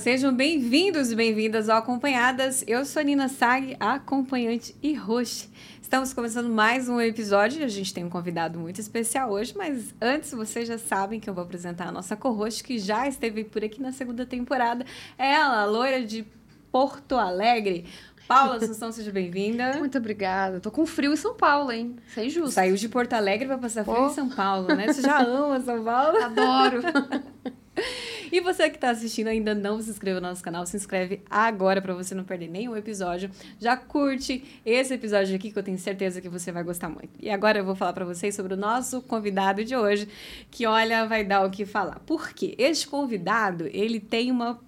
sejam bem-vindos e bem-vindas ao Acompanhadas. Eu sou Nina Sag, acompanhante e host. Estamos começando mais um episódio. A gente tem um convidado muito especial hoje, mas antes vocês já sabem que eu vou apresentar a nossa co-host que já esteve por aqui na segunda temporada. É ela, a loira de Porto Alegre. Paula Assunção, seja bem-vinda. Muito obrigada. Tô com frio em São Paulo, hein? Isso é injusto. Saiu de Porto Alegre para passar frio em São Paulo, né? Você já ama São Paulo? Adoro. E você que está assistindo ainda não se inscreveu no nosso canal, se inscreve agora para você não perder nenhum episódio. Já curte esse episódio aqui que eu tenho certeza que você vai gostar muito. E agora eu vou falar para vocês sobre o nosso convidado de hoje, que olha, vai dar o que falar. Por quê? Este convidado, ele tem uma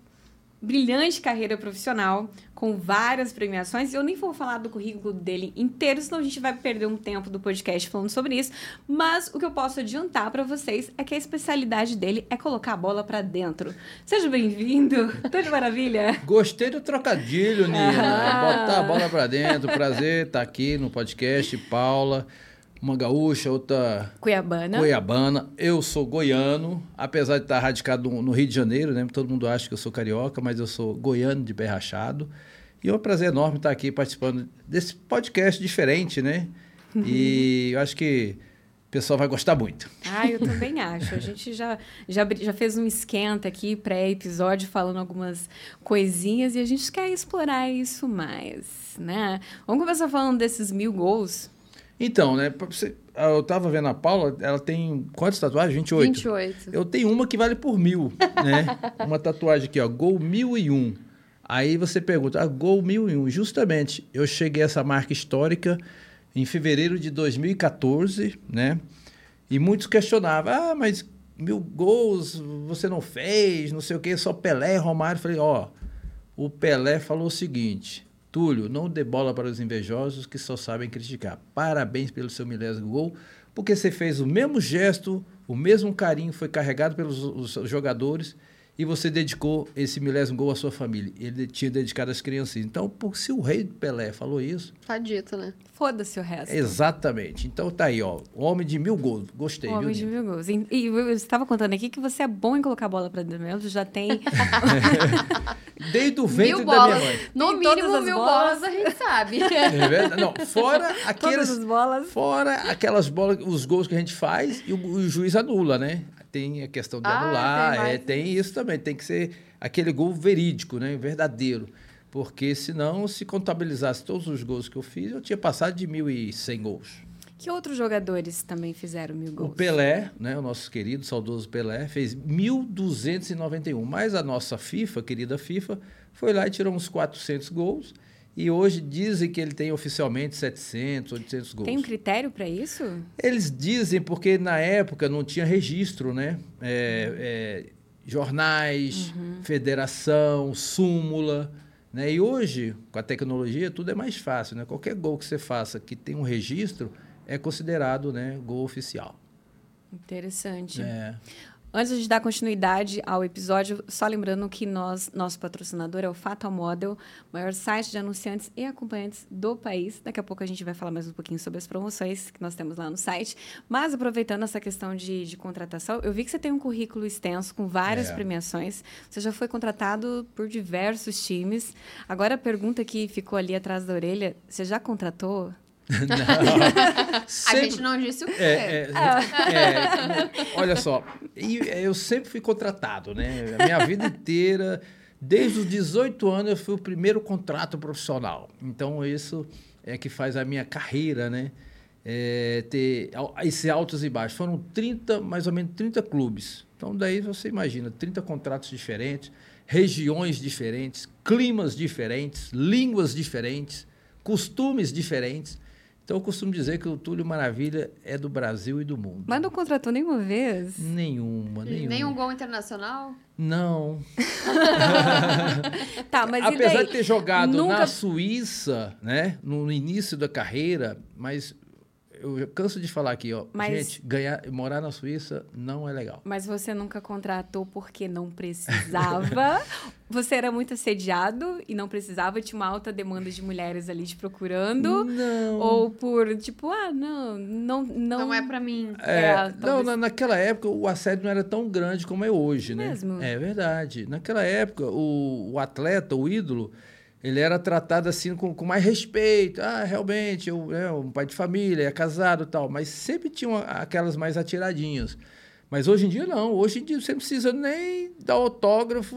brilhante carreira profissional, com várias premiações. Eu nem vou falar do currículo dele inteiro, senão a gente vai perder um tempo do podcast falando sobre isso. Mas o que eu posso adiantar para vocês é que a especialidade dele é colocar a bola para dentro. Seja bem-vindo. Tudo maravilha? Gostei do trocadilho, Nina. Ah. Botar a bola para dentro. Prazer estar aqui no podcast, Paula uma gaúcha, outra Cuiabana. Cuiabana. Eu sou goiano, apesar de estar radicado no Rio de Janeiro, né? Todo mundo acha que eu sou carioca, mas eu sou goiano de Berrachado. E é um prazer enorme estar aqui participando desse podcast diferente, né? E eu acho que o pessoal vai gostar muito. Ah, eu também acho. A gente já, já, já fez um esquenta aqui, pré-episódio, falando algumas coisinhas e a gente quer explorar isso mais, né? Vamos começar falando desses mil gols então, né? Você, eu tava vendo a Paula, ela tem quantas tatuagens? 28? 28. Eu tenho uma que vale por mil, né? uma tatuagem aqui, ó, Gol 1001. Aí você pergunta, ah, Gol 1001. Justamente, eu cheguei a essa marca histórica em fevereiro de 2014, né? E muitos questionavam, ah, mas mil gols você não fez, não sei o quê, só Pelé e Romário. Eu falei, ó, o Pelé falou o seguinte, Túlio, não dê bola para os invejosos que só sabem criticar. Parabéns pelo seu milésimo gol, porque você fez o mesmo gesto, o mesmo carinho foi carregado pelos jogadores e você dedicou esse milésimo gol à sua família. Ele tinha dedicado às crianças. Então, por, se o rei Pelé falou isso. Tá dito, né? Foda-se o resto. Exatamente. Então tá aí, ó. O homem de mil gols. Gostei, o homem viu? de mil gols. E, e você estava contando aqui que você é bom em colocar a bola para dentro mesmo. Já tem. Desde o ventre mil da minha mãe. No mínimo, mil bolas. bolas a gente sabe. É verdade? Não, fora aquelas. Todas as bolas. Fora aquelas bolas, os gols que a gente faz e o, o juiz anula, né? Tem a questão de ah, anular, tem, é, tem isso também, tem que ser aquele gol verídico, né, verdadeiro. Porque senão, se contabilizasse todos os gols que eu fiz, eu tinha passado de 1.100 gols. Que outros jogadores também fizeram mil gols? O Pelé, né, o nosso querido, saudoso Pelé, fez 1.291. Mas a nossa FIFA, querida FIFA, foi lá e tirou uns 400 gols. E hoje dizem que ele tem oficialmente 700, 800 gols. Tem um critério para isso? Eles dizem porque na época não tinha registro, né? É, é, jornais, uhum. federação, súmula. Né? E hoje, com a tecnologia, tudo é mais fácil. Né? Qualquer gol que você faça que tem um registro é considerado né, gol oficial. Interessante. É. Antes de dar continuidade ao episódio, só lembrando que nós, nosso patrocinador é o Fatal Model, maior site de anunciantes e acompanhantes do país. Daqui a pouco a gente vai falar mais um pouquinho sobre as promoções que nós temos lá no site. Mas aproveitando essa questão de, de contratação, eu vi que você tem um currículo extenso com várias é. premiações. Você já foi contratado por diversos times. Agora a pergunta que ficou ali atrás da orelha, você já contratou sempre... A gente não disse o quê. É, é, é, olha só, eu sempre fui contratado, né? A minha vida inteira, desde os 18 anos, eu fui o primeiro contrato profissional. Então, isso é que faz a minha carreira, né? É, ter esses altos e baixos. Foram 30, mais ou menos 30 clubes. Então, daí você imagina, 30 contratos diferentes, regiões diferentes, climas diferentes, línguas diferentes, costumes diferentes. Então eu costumo dizer que o Túlio Maravilha é do Brasil e do mundo. Mas não contratou nenhuma vez? Nenhuma, nenhuma. Nenhum gol internacional? Não. tá, mas Apesar de ter jogado Nunca... na Suíça, né, no início da carreira, mas eu canso de falar aqui, ó. Mas, gente, ganhar, morar na Suíça não é legal. Mas você nunca contratou porque não precisava? você era muito assediado e não precisava? Tinha uma alta demanda de mulheres ali te procurando? Não. Ou por, tipo, ah, não, não... Não, não é para mim. É, é não, na, naquela época o assédio não era tão grande como é hoje, né? Mesmo? É verdade. Naquela época, o, o atleta, o ídolo ele era tratado assim com, com mais respeito. Ah, realmente, eu, é um pai de família, é casado tal. Mas sempre tinham aquelas mais atiradinhas. Mas hoje em dia não. Hoje em dia você não precisa nem dar autógrafo,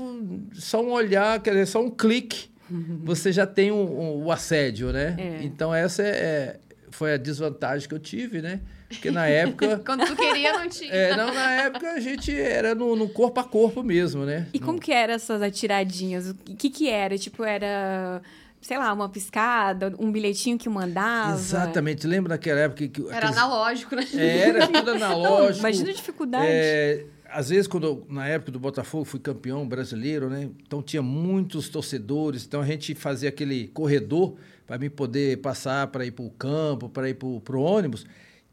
só um olhar, quer dizer, só um clique. Você já tem o um, um, um, assédio, né? É. Então essa é, é, foi a desvantagem que eu tive, né? Porque na época. Quando tu queria, não tinha. É, não, na época a gente era no, no corpo a corpo mesmo, né? E no... como que eram essas atiradinhas? O que que era? Tipo, era sei lá, uma piscada, um bilhetinho que mandava. Exatamente. Lembra daquela época que. Era aqueles... analógico, né? É, era tudo analógico. Não, imagina a dificuldade. É, às vezes, quando na época do Botafogo, fui campeão brasileiro, né? Então tinha muitos torcedores, então a gente fazia aquele corredor para mim poder passar para ir para o campo, para ir para o ônibus.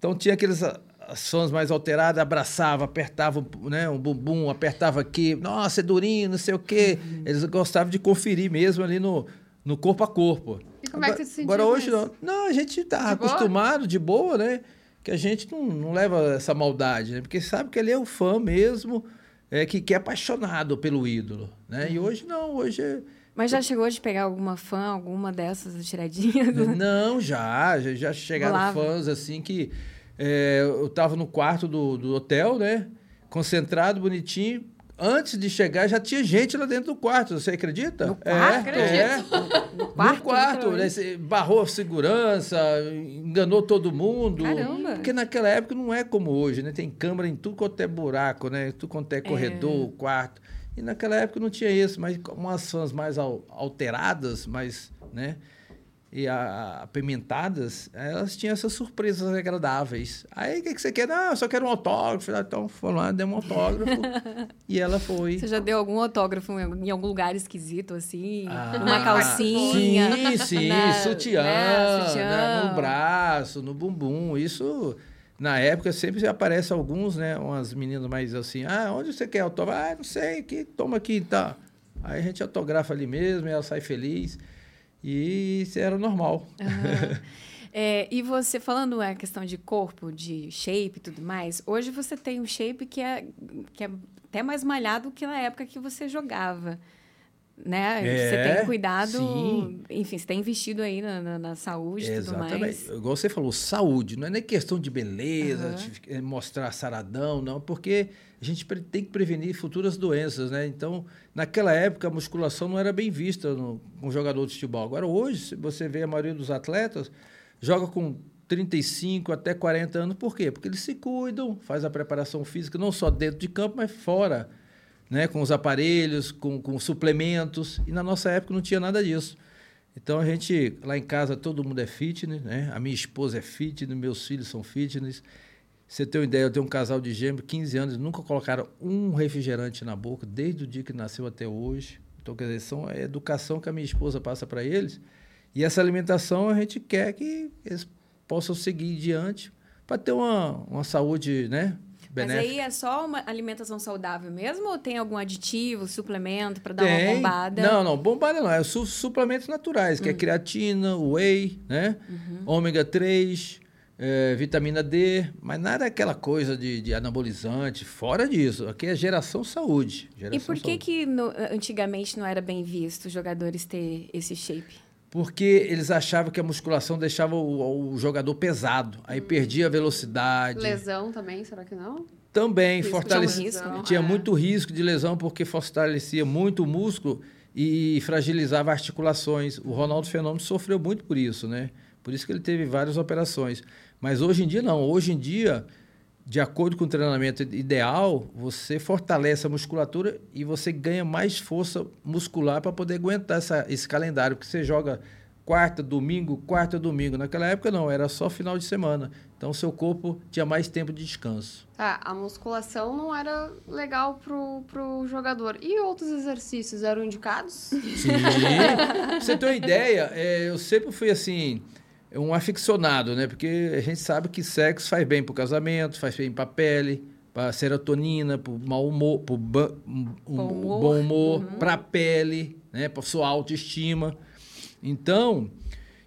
Então tinha aqueles as fãs mais alteradas, abraçava, apertava né, um bumbum, apertava aqui, nossa, é durinho, não sei o quê. Uhum. Eles gostavam de conferir mesmo ali no, no corpo a corpo. E como agora, é que você se sentiu? Agora hoje não. Não, a gente tá de acostumado, boa? de boa, né? Que a gente não, não leva essa maldade, né? Porque sabe que ele é o fã mesmo, é, que, que é apaixonado pelo ídolo, né? Uhum. E hoje não, hoje é mas já chegou de pegar alguma fã, alguma dessas tiradinhas? Não, já. Já, já chegaram Olá. fãs assim que. É, eu tava no quarto do, do hotel, né? Concentrado, bonitinho. Antes de chegar, já tinha gente lá dentro do quarto, você acredita? No quarto? É, é. No quarto? No quarto, né? barrou a segurança, enganou todo mundo. Caramba! Porque naquela época não é como hoje, né? Tem câmera em tudo quanto é buraco, né? Tudo quanto é corredor, é. quarto. E naquela época não tinha isso, mas umas fãs mais alteradas, mais, né? E apimentadas, elas tinham essas surpresas agradáveis. Aí, o que, que você quer? Ah, eu só quero um autógrafo. Então, foi lá, deu um autógrafo. e ela foi. Você já deu algum autógrafo em algum lugar esquisito, assim? Ah, uma calcinha? Sim, sim. Na, sutiã, né, sutiã. Né, no braço, no bumbum. Isso na época sempre aparece alguns, né? Umas meninas mais assim, ah, onde você quer autógrafo? Ah, não sei, que toma aqui, tá. Aí a gente autografa ali mesmo, ela sai feliz. E isso era normal. Uhum. É, e você, falando a questão de corpo, de shape e tudo mais, hoje você tem um shape que é, que é até mais malhado que na época que você jogava né? É, você tem cuidado, sim. enfim, você tem investido aí na, na, na saúde e tudo mais. Igual você falou, saúde, não é nem questão de beleza, uhum. de eh, mostrar saradão, não, porque a gente tem que prevenir futuras doenças, né? Então, naquela época, a musculação não era bem vista no, com jogador de futebol. Agora, hoje, você vê a maioria dos atletas joga com 35 até 40 anos, por quê? Porque eles se cuidam, faz a preparação física, não só dentro de campo, mas fora né, com os aparelhos, com, com suplementos. E na nossa época não tinha nada disso. Então a gente, lá em casa, todo mundo é fitness, né? A minha esposa é fitness, meus filhos são fitness. Você tem uma ideia, eu tenho um casal de gêmeos, 15 anos, nunca colocaram um refrigerante na boca, desde o dia que nasceu até hoje. Então, quer dizer, são a educação que a minha esposa passa para eles. E essa alimentação a gente quer que eles possam seguir diante para ter uma, uma saúde, né? Benéfica. Mas aí é só uma alimentação saudável mesmo ou tem algum aditivo, suplemento para dar tem. uma bombada? Não, não, bombada não. É su suplementos naturais, que é hum. creatina, whey, né? Uhum. Ômega 3, é, vitamina D, mas nada é aquela coisa de, de, anabolizante, fora disso. Aqui é geração saúde. Geração e por que, saúde. que no, antigamente não era bem visto os jogadores ter esse shape? Porque eles achavam que a musculação deixava o, o jogador pesado, aí hum. perdia a velocidade. Lesão também, será que não? Também fortalecia. Tinha é. muito risco de lesão porque fortalecia muito o músculo e fragilizava articulações. O Ronaldo Fenômeno sofreu muito por isso, né? Por isso que ele teve várias operações. Mas hoje em dia não. Hoje em dia de acordo com o treinamento ideal, você fortalece a musculatura e você ganha mais força muscular para poder aguentar essa, esse calendário, que você joga quarta, domingo, quarta, domingo. Naquela época não, era só final de semana. Então seu corpo tinha mais tempo de descanso. Tá, a musculação não era legal pro, pro jogador. E outros exercícios eram indicados? Sim. pra você ter uma ideia, é, eu sempre fui assim é um aficionado, né? Porque a gente sabe que sexo faz bem para o casamento, faz bem para a pele, para serotonina, para o mau humor, para o bom humor, bom humor uhum. para a pele, né? para sua autoestima. Então,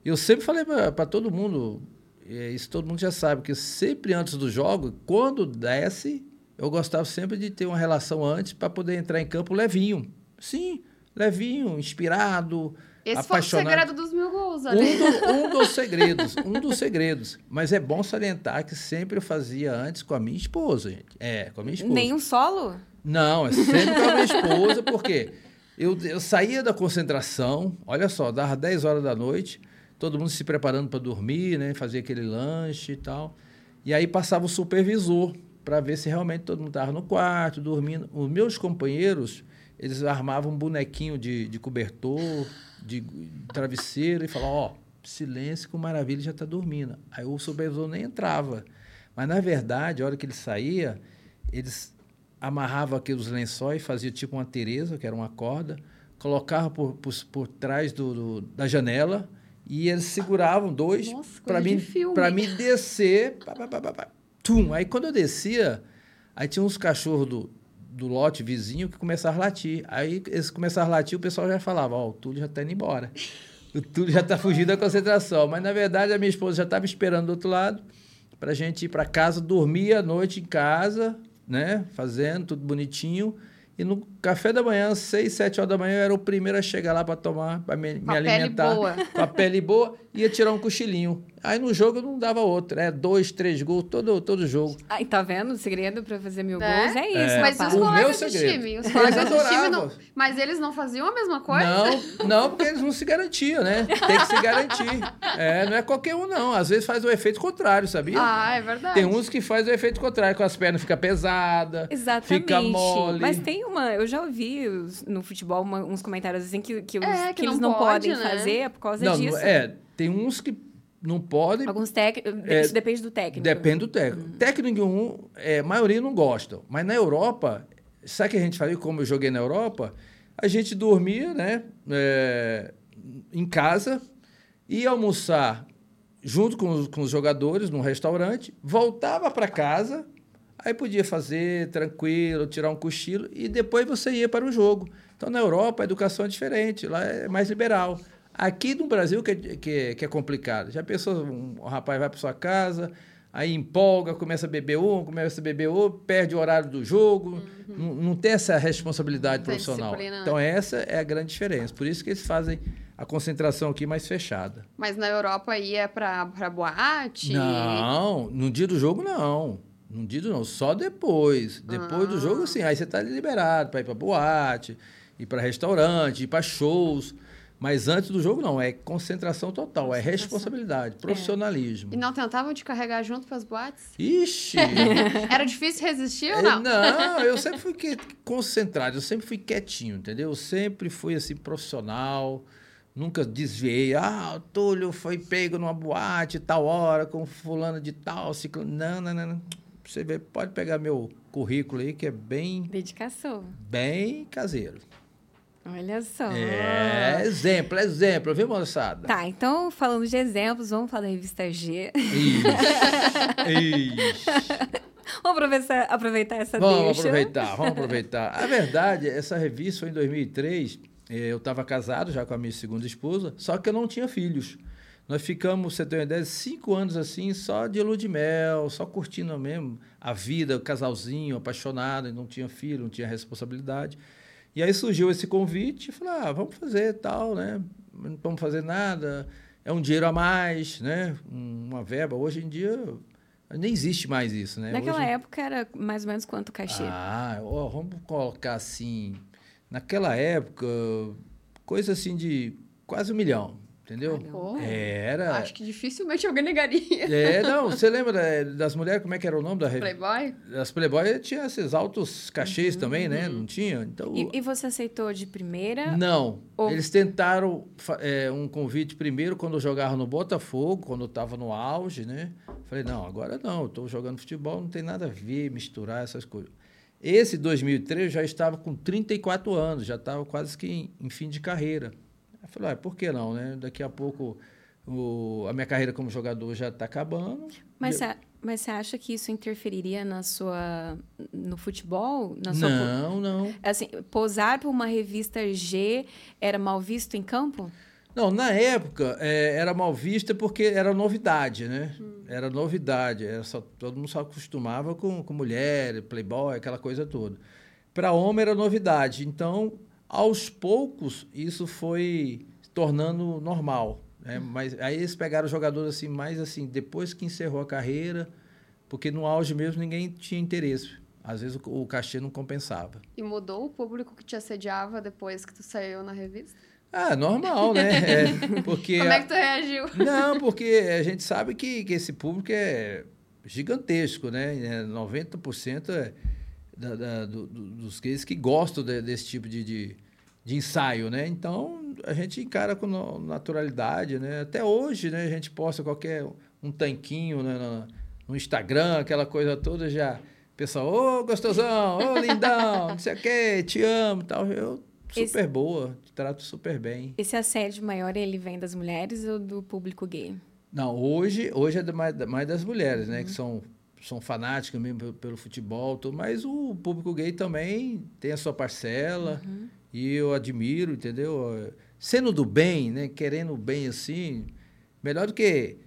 eu sempre falei para todo mundo, isso todo mundo já sabe, que sempre antes do jogo, quando desce, eu gostava sempre de ter uma relação antes para poder entrar em campo levinho. Sim, levinho, inspirado, esse apaixonado. foi o segredo dos mil gols, ali. Um, do, um dos segredos, um dos segredos. Mas é bom salientar que sempre eu fazia antes com a minha esposa, gente. É, com a minha esposa. Nenhum solo? Não, é sempre com a minha esposa, porque eu, eu saía da concentração, olha só, dava 10 horas da noite, todo mundo se preparando para dormir, né? Fazia aquele lanche e tal. E aí passava o supervisor para ver se realmente todo mundo estava no quarto, dormindo. Os meus companheiros, eles armavam um bonequinho de, de cobertor, de travesseiro e falava, ó, oh, silêncio que o Maravilha já está dormindo. Aí o supervisor nem entrava. Mas, na verdade, a hora que ele saía, eles amarravam aqueles lençóis, faziam tipo uma Tereza, que era uma corda, colocavam por, por, por trás do, do, da janela e eles seguravam dois para mim, para mim descer. Pá, pá, pá, tum. Aí, quando eu descia, aí tinha uns cachorros do, do lote vizinho que começaram a latir. Aí eles começaram a latir, o pessoal já falava, ó, oh, o Túlio já está indo embora. O Túlio já está fugindo da concentração. Mas, na verdade, a minha esposa já estava esperando do outro lado para a gente ir para casa, dormir a noite em casa, né? Fazendo tudo bonitinho. E no café da manhã, seis, sete horas da manhã, eu era o primeiro a chegar lá para tomar, para me, me alimentar. Pele boa. Com a pele boa, ia tirar um cochilinho. Aí no jogo não dava outro, é dois, três gols, todo, todo jogo. Aí tá vendo? O segredo para fazer mil é? gols é isso. É. Mas os colegas de time? Os colegas de time não. Mas eles não faziam a mesma coisa? Não, não, porque eles não se garantiam, né? Tem que se garantir. É, não é qualquer um, não. Às vezes faz o efeito contrário, sabia? Ah, é verdade. Tem uns que faz o efeito contrário, com as pernas fica pesada, Exatamente. fica mole. Mas tem uma. Eu já ouvi no futebol uma, uns comentários assim que, que, os, é, que, que eles não, pode, podem né? fazer por causa não, disso. É, tem uns que não podem. Alguns técnicos. É, isso depende do técnico. Depende do técnico. Hum. Técnico um, é, a maioria não gosta. Mas na Europa, sabe o que a gente fazia? Como eu joguei na Europa, a gente dormia, né? É, em casa, ia almoçar junto com os, com os jogadores num restaurante, voltava para casa, aí podia fazer tranquilo, tirar um cochilo e depois você ia para o jogo. Então na Europa a educação é diferente, lá é mais liberal. Aqui no Brasil que é, que é, que é complicado. Já pensou, um, um rapaz vai para sua casa, aí empolga, começa a beber um, começa a beber outro, perde o horário do jogo, uhum. não, não, tem essa responsabilidade não profissional. Então essa é a grande diferença. Por isso que eles fazem a concentração aqui mais fechada. Mas na Europa aí é para boate? Não, no dia do jogo não. No dia do não, só depois. Depois ah. do jogo, sim. Aí você está liberado para ir para boate, ir para restaurante, ir para shows. Mas antes do jogo, não. É concentração total, é responsabilidade, profissionalismo. É. E não tentavam te carregar junto para as boates? Ixi! Era difícil resistir ou não? Não, eu sempre fui concentrado, eu sempre fui quietinho, entendeu? Eu sempre fui assim, profissional. Nunca desviei. Ah, o Túlio foi pego numa boate tal hora com fulano de tal, ciclo. Não, não, não. Você vê, pode pegar meu currículo aí, que é bem. Dedicação. Bem caseiro. Olha só. É, exemplo, exemplo, viu, moçada? Tá, então, falando de exemplos, vamos falar da revista G. Isso. Isso. vamos aproveitar, aproveitar essa vamos deixa. Vamos aproveitar, vamos aproveitar. A verdade, essa revista foi em 2003. Eh, eu estava casado já com a minha segunda esposa, só que eu não tinha filhos. Nós ficamos, você tem uma ideia, cinco anos assim, só de lua de mel, só curtindo mesmo a vida, o casalzinho, apaixonado, não tinha filho, não tinha responsabilidade. E aí surgiu esse convite, falei, ah, vamos fazer tal, né? Não vamos fazer nada, é um dinheiro a mais, né? Uma verba. Hoje em dia nem existe mais isso, né? Naquela Hoje... época era mais ou menos quanto cachê? Ah, ó, vamos colocar assim, naquela época, coisa assim de quase um milhão. Entendeu? Era. Acho que dificilmente alguém negaria. É, não, você lembra das mulheres, como é que era o nome da Playboy? As Playboy tinha esses altos cachês uhum, também, né? Uhum. Não tinha? Então, e, e, você aceitou de primeira? Não. Ou... Eles tentaram é, um convite primeiro quando eu jogava no Botafogo, quando eu estava no auge, né? Falei, não, agora não, eu estou jogando futebol, não tem nada a ver misturar essas coisas. Esse 2003 eu já estava com 34 anos, já estava quase que em, em fim de carreira. Eu falei, ah, por que não, né? Daqui a pouco o, a minha carreira como jogador já está acabando. Mas você mas você acha que isso interferiria na sua no futebol? Na sua, não, não. Assim, posar para uma revista G era mal visto em campo? Não, na época é, era mal vista porque era novidade, né? Hum. Era novidade. Era só, todo mundo só acostumava com, com mulher, playboy, aquela coisa toda. Para homem era novidade. Então, aos poucos, isso foi tornando normal. Né? Mas aí eles pegaram jogadores assim, mais assim, depois que encerrou a carreira, porque no auge mesmo ninguém tinha interesse. Às vezes o, o cachê não compensava. E mudou o público que te assediava depois que tu saiu na revista? Ah, normal, né? É, porque Como é que tu reagiu? Não, porque a gente sabe que, que esse público é gigantesco, né? 90% é da, da, do, dos gays que gostam de, desse tipo de, de, de ensaio, né? Então, a gente encara com naturalidade, né? Até hoje, né? A gente posta qualquer um tanquinho né? no, no Instagram, aquela coisa toda já... Pessoal, ô, oh, gostosão, ô, oh, lindão, não sei o quê, te amo tal. Eu, super esse, boa, te trato super bem. Esse assédio maior, ele vem das mulheres ou do público gay? Não, hoje, hoje é mais, mais das mulheres, né? Uhum. Que são, são fanáticas mesmo pelo, pelo futebol, tudo, mas o público gay também tem a sua parcela. Uhum. E eu admiro, entendeu? Sendo do bem, né? Querendo o bem assim, melhor do que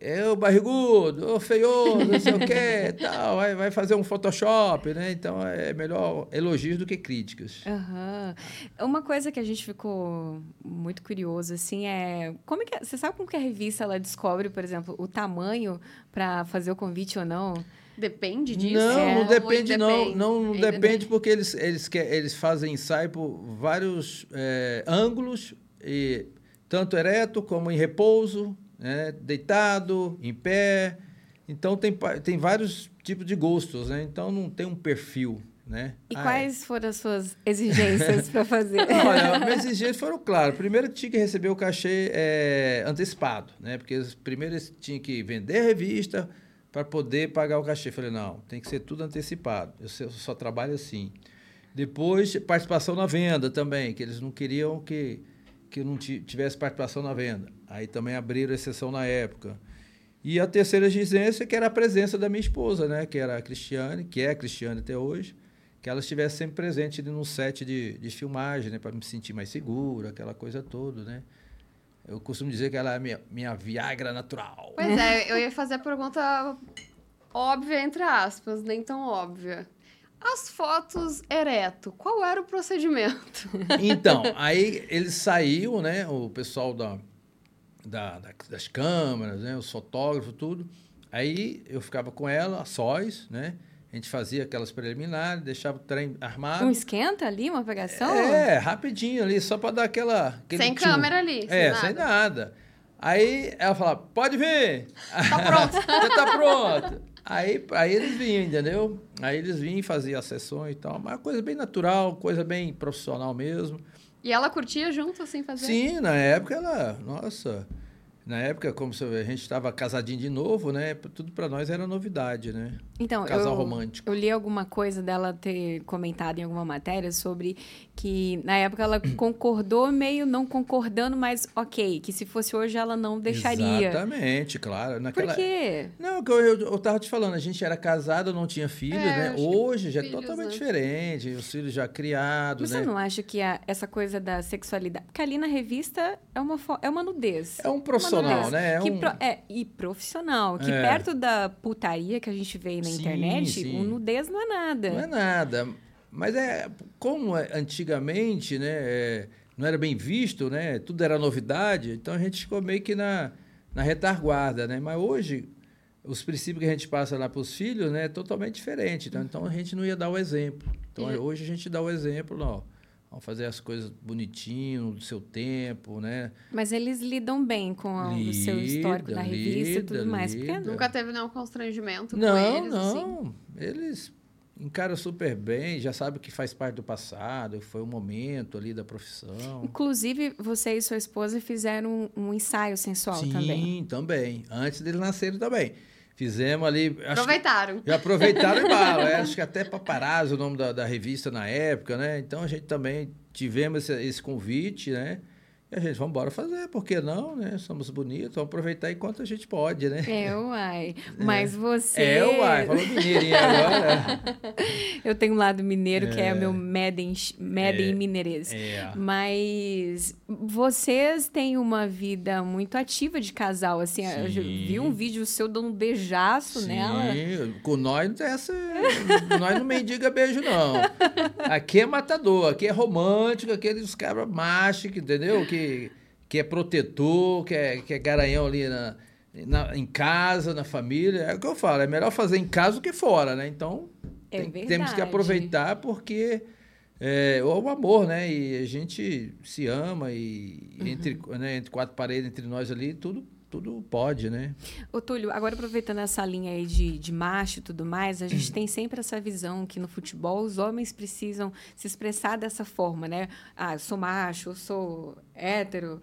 é o barrigudo, o feioso, não sei o quê, tal, vai, vai fazer um Photoshop, né? Então é melhor elogios do que críticas. Uhum. Uma coisa que a gente ficou muito curioso, assim, é como é que você sabe como que a revista ela descobre, por exemplo, o tamanho para fazer o convite ou não? Depende disso? Não, é, não depende, não. Não, não depende, depende porque eles, eles, quer, eles fazem ensaio por vários é, ângulos, e, tanto ereto como em repouso, né? deitado, em pé. Então, tem, tem vários tipos de gostos, né? Então, não tem um perfil, né? E ah, quais é. foram as suas exigências para fazer? Olha, minhas exigências foram claras. Primeiro, tinha que receber o cachê é, antecipado, né? Porque primeiro eles tinham que vender a revista para poder pagar o cachê. Falei, não, tem que ser tudo antecipado. Eu só, trabalho assim. Depois, participação na venda também, que eles não queriam que, que eu não tivesse participação na venda. Aí também abriram exceção na época. E a terceira exigência, que era a presença da minha esposa, né? Que era a Cristiane, que é a Cristiane até hoje, que ela estivesse sempre presente no set de, de filmagem, né? Para me sentir mais seguro, aquela coisa toda, né? Eu costumo dizer que ela é minha, minha Viagra natural. Pois é, eu ia fazer a pergunta óbvia, entre aspas, nem tão óbvia. As fotos ereto, qual era o procedimento? Então, aí eles saíam, né? O pessoal da, da, da, das câmeras, né? Os fotógrafos, tudo. Aí eu ficava com ela, sós, né? A gente fazia aquelas preliminares, deixava o trem armado. Um esquenta ali, uma pegação? É, rapidinho ali, só para dar aquela. Sem tio. câmera ali. Sem é, nada. sem nada. Aí ela falava, pode vir! Tá pronto. Já tá pronto. Aí, aí eles vinham, entendeu? Aí eles vinham fazer as sessões e tal. Mas coisa bem natural, coisa bem profissional mesmo. E ela curtia junto, assim, fazer? Sim, na época ela, nossa, na época, como a gente estava casadinho de novo, né? Tudo para nós era novidade, né? Então, Casal eu, romântico. Eu li alguma coisa dela ter comentado em alguma matéria sobre que na época ela concordou meio não concordando, mas ok, que se fosse hoje ela não deixaria. Exatamente, claro. Naquela... Por quê? Não, eu, eu, eu tava te falando, a gente era casado, não tinha filhos, é, né? Hoje já é totalmente né? diferente, os filhos já criados, Você né? não acha que a, essa coisa da sexualidade... Porque ali na revista é uma, é uma nudez. É um profissional, né? É, um... pro, é, e profissional, que é. perto da putaria que a gente vê na sim, internet, sim. o nudez não é nada. Não é nada. Mas é como é, antigamente, né, é, não era bem visto, né? Tudo era novidade, então a gente ficou meio que na, na retaguarda, né? Mas hoje os princípios que a gente passa lá para os filhos, né, é totalmente diferente. Então, então a gente não ia dar o exemplo. Então hoje a gente dá o exemplo, não. Vamos fazer as coisas bonitinho, do seu tempo, né? Mas eles lidam bem com lida, o seu histórico da revista e tudo mais. Porque nunca teve nenhum constrangimento não, com eles, Não, assim? não. Eles encara super bem, já sabe que faz parte do passado, foi um momento ali da profissão. Inclusive, você e sua esposa fizeram um, um ensaio sensual Sim, também. Sim, também. Antes deles nascerem também. Fizemos ali. Aproveitaram. já aproveitaram e bala. É, acho que até Paparazzo, o nome da, da, revista na época, né? Então a gente também tivemos esse, esse convite, né? E a gente, vamos embora fazer, por que não, né? Somos bonitos, vamos aproveitar enquanto a gente pode, né? É, uai. Mas você... É, uai, falou mineirinho agora. Eu tenho um lado mineiro, que é o meu Meden, Meden É. Mineirês. É. Mas vocês têm uma vida muito ativa de casal, assim. Eu Sim. vi um vídeo seu dando um beijaço nela. Sim, com nós não tem essa. nós não mendiga beijo, não. Aqui é matador, aqui é romântico, aqueles cabras machos, que- entendeu? Que, que é protetor, que é, que é garanhão ali na, na- em casa, na família. É o que eu falo, é melhor fazer em casa do que fora, né? Então, É tem- temos que aproveitar porque. É o amor, né? E a gente se ama e Uhum. entre, né, entre quatro paredes, entre nós ali, tudo, tudo pode, né? Ô, Túlio, agora aproveitando essa linha aí de, de macho e tudo mais, a Uhum. gente tem sempre essa visão que no futebol os homens precisam se expressar dessa forma, né? Ah, eu sou macho, eu sou hétero.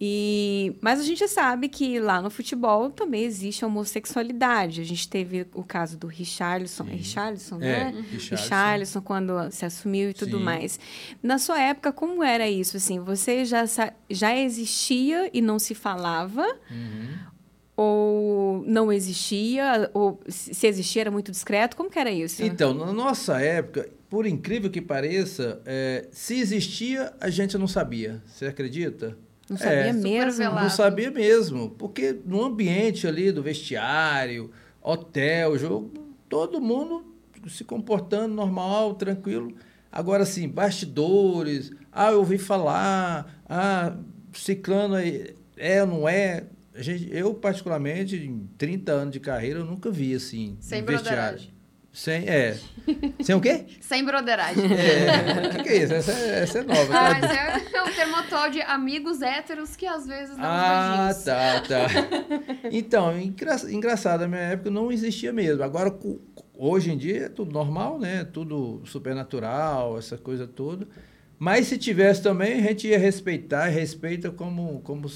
E, mas a gente sabe que lá no futebol também existe a homossexualidade. A gente teve o caso do Richarlison, é Richarlison, É, né? Richarlison. Richarlison, quando se assumiu e tudo Sim. mais. Na sua época, como era isso? Assim, você já, já existia e não se falava? Ou não existia? Ou se se existia, era muito discreto? Como que era isso? Então, na nossa época, por incrível que pareça, é, se existia, a gente não sabia. Você acredita? não sabia é, mesmo? Não sabia mesmo. Porque no ambiente ali do vestiário, hotel, jogo, todo mundo se comportando normal, tranquilo. Agora, assim, bastidores, ah, eu ouvi falar, ah, ciclano aí, é ou não é? A gente, eu, particularmente, em 30 anos de carreira, eu nunca vi, assim, Sem em vestiário. broderagem. Sem, é. Sem o quê? Sem broderagem. É, o que, que é isso? Essa, é- essa é nova. Ah, tá? esse é, um termo atual de amigos héteros que às vezes dão Ah, beijinhos. tá, tá. Então, engra, engraçado, na minha época não existia mesmo. Agora, hoje em dia é tudo normal, né? Tudo supernatural, essa coisa toda. Mas se tivesse também, a gente ia respeitar, e respeita como, como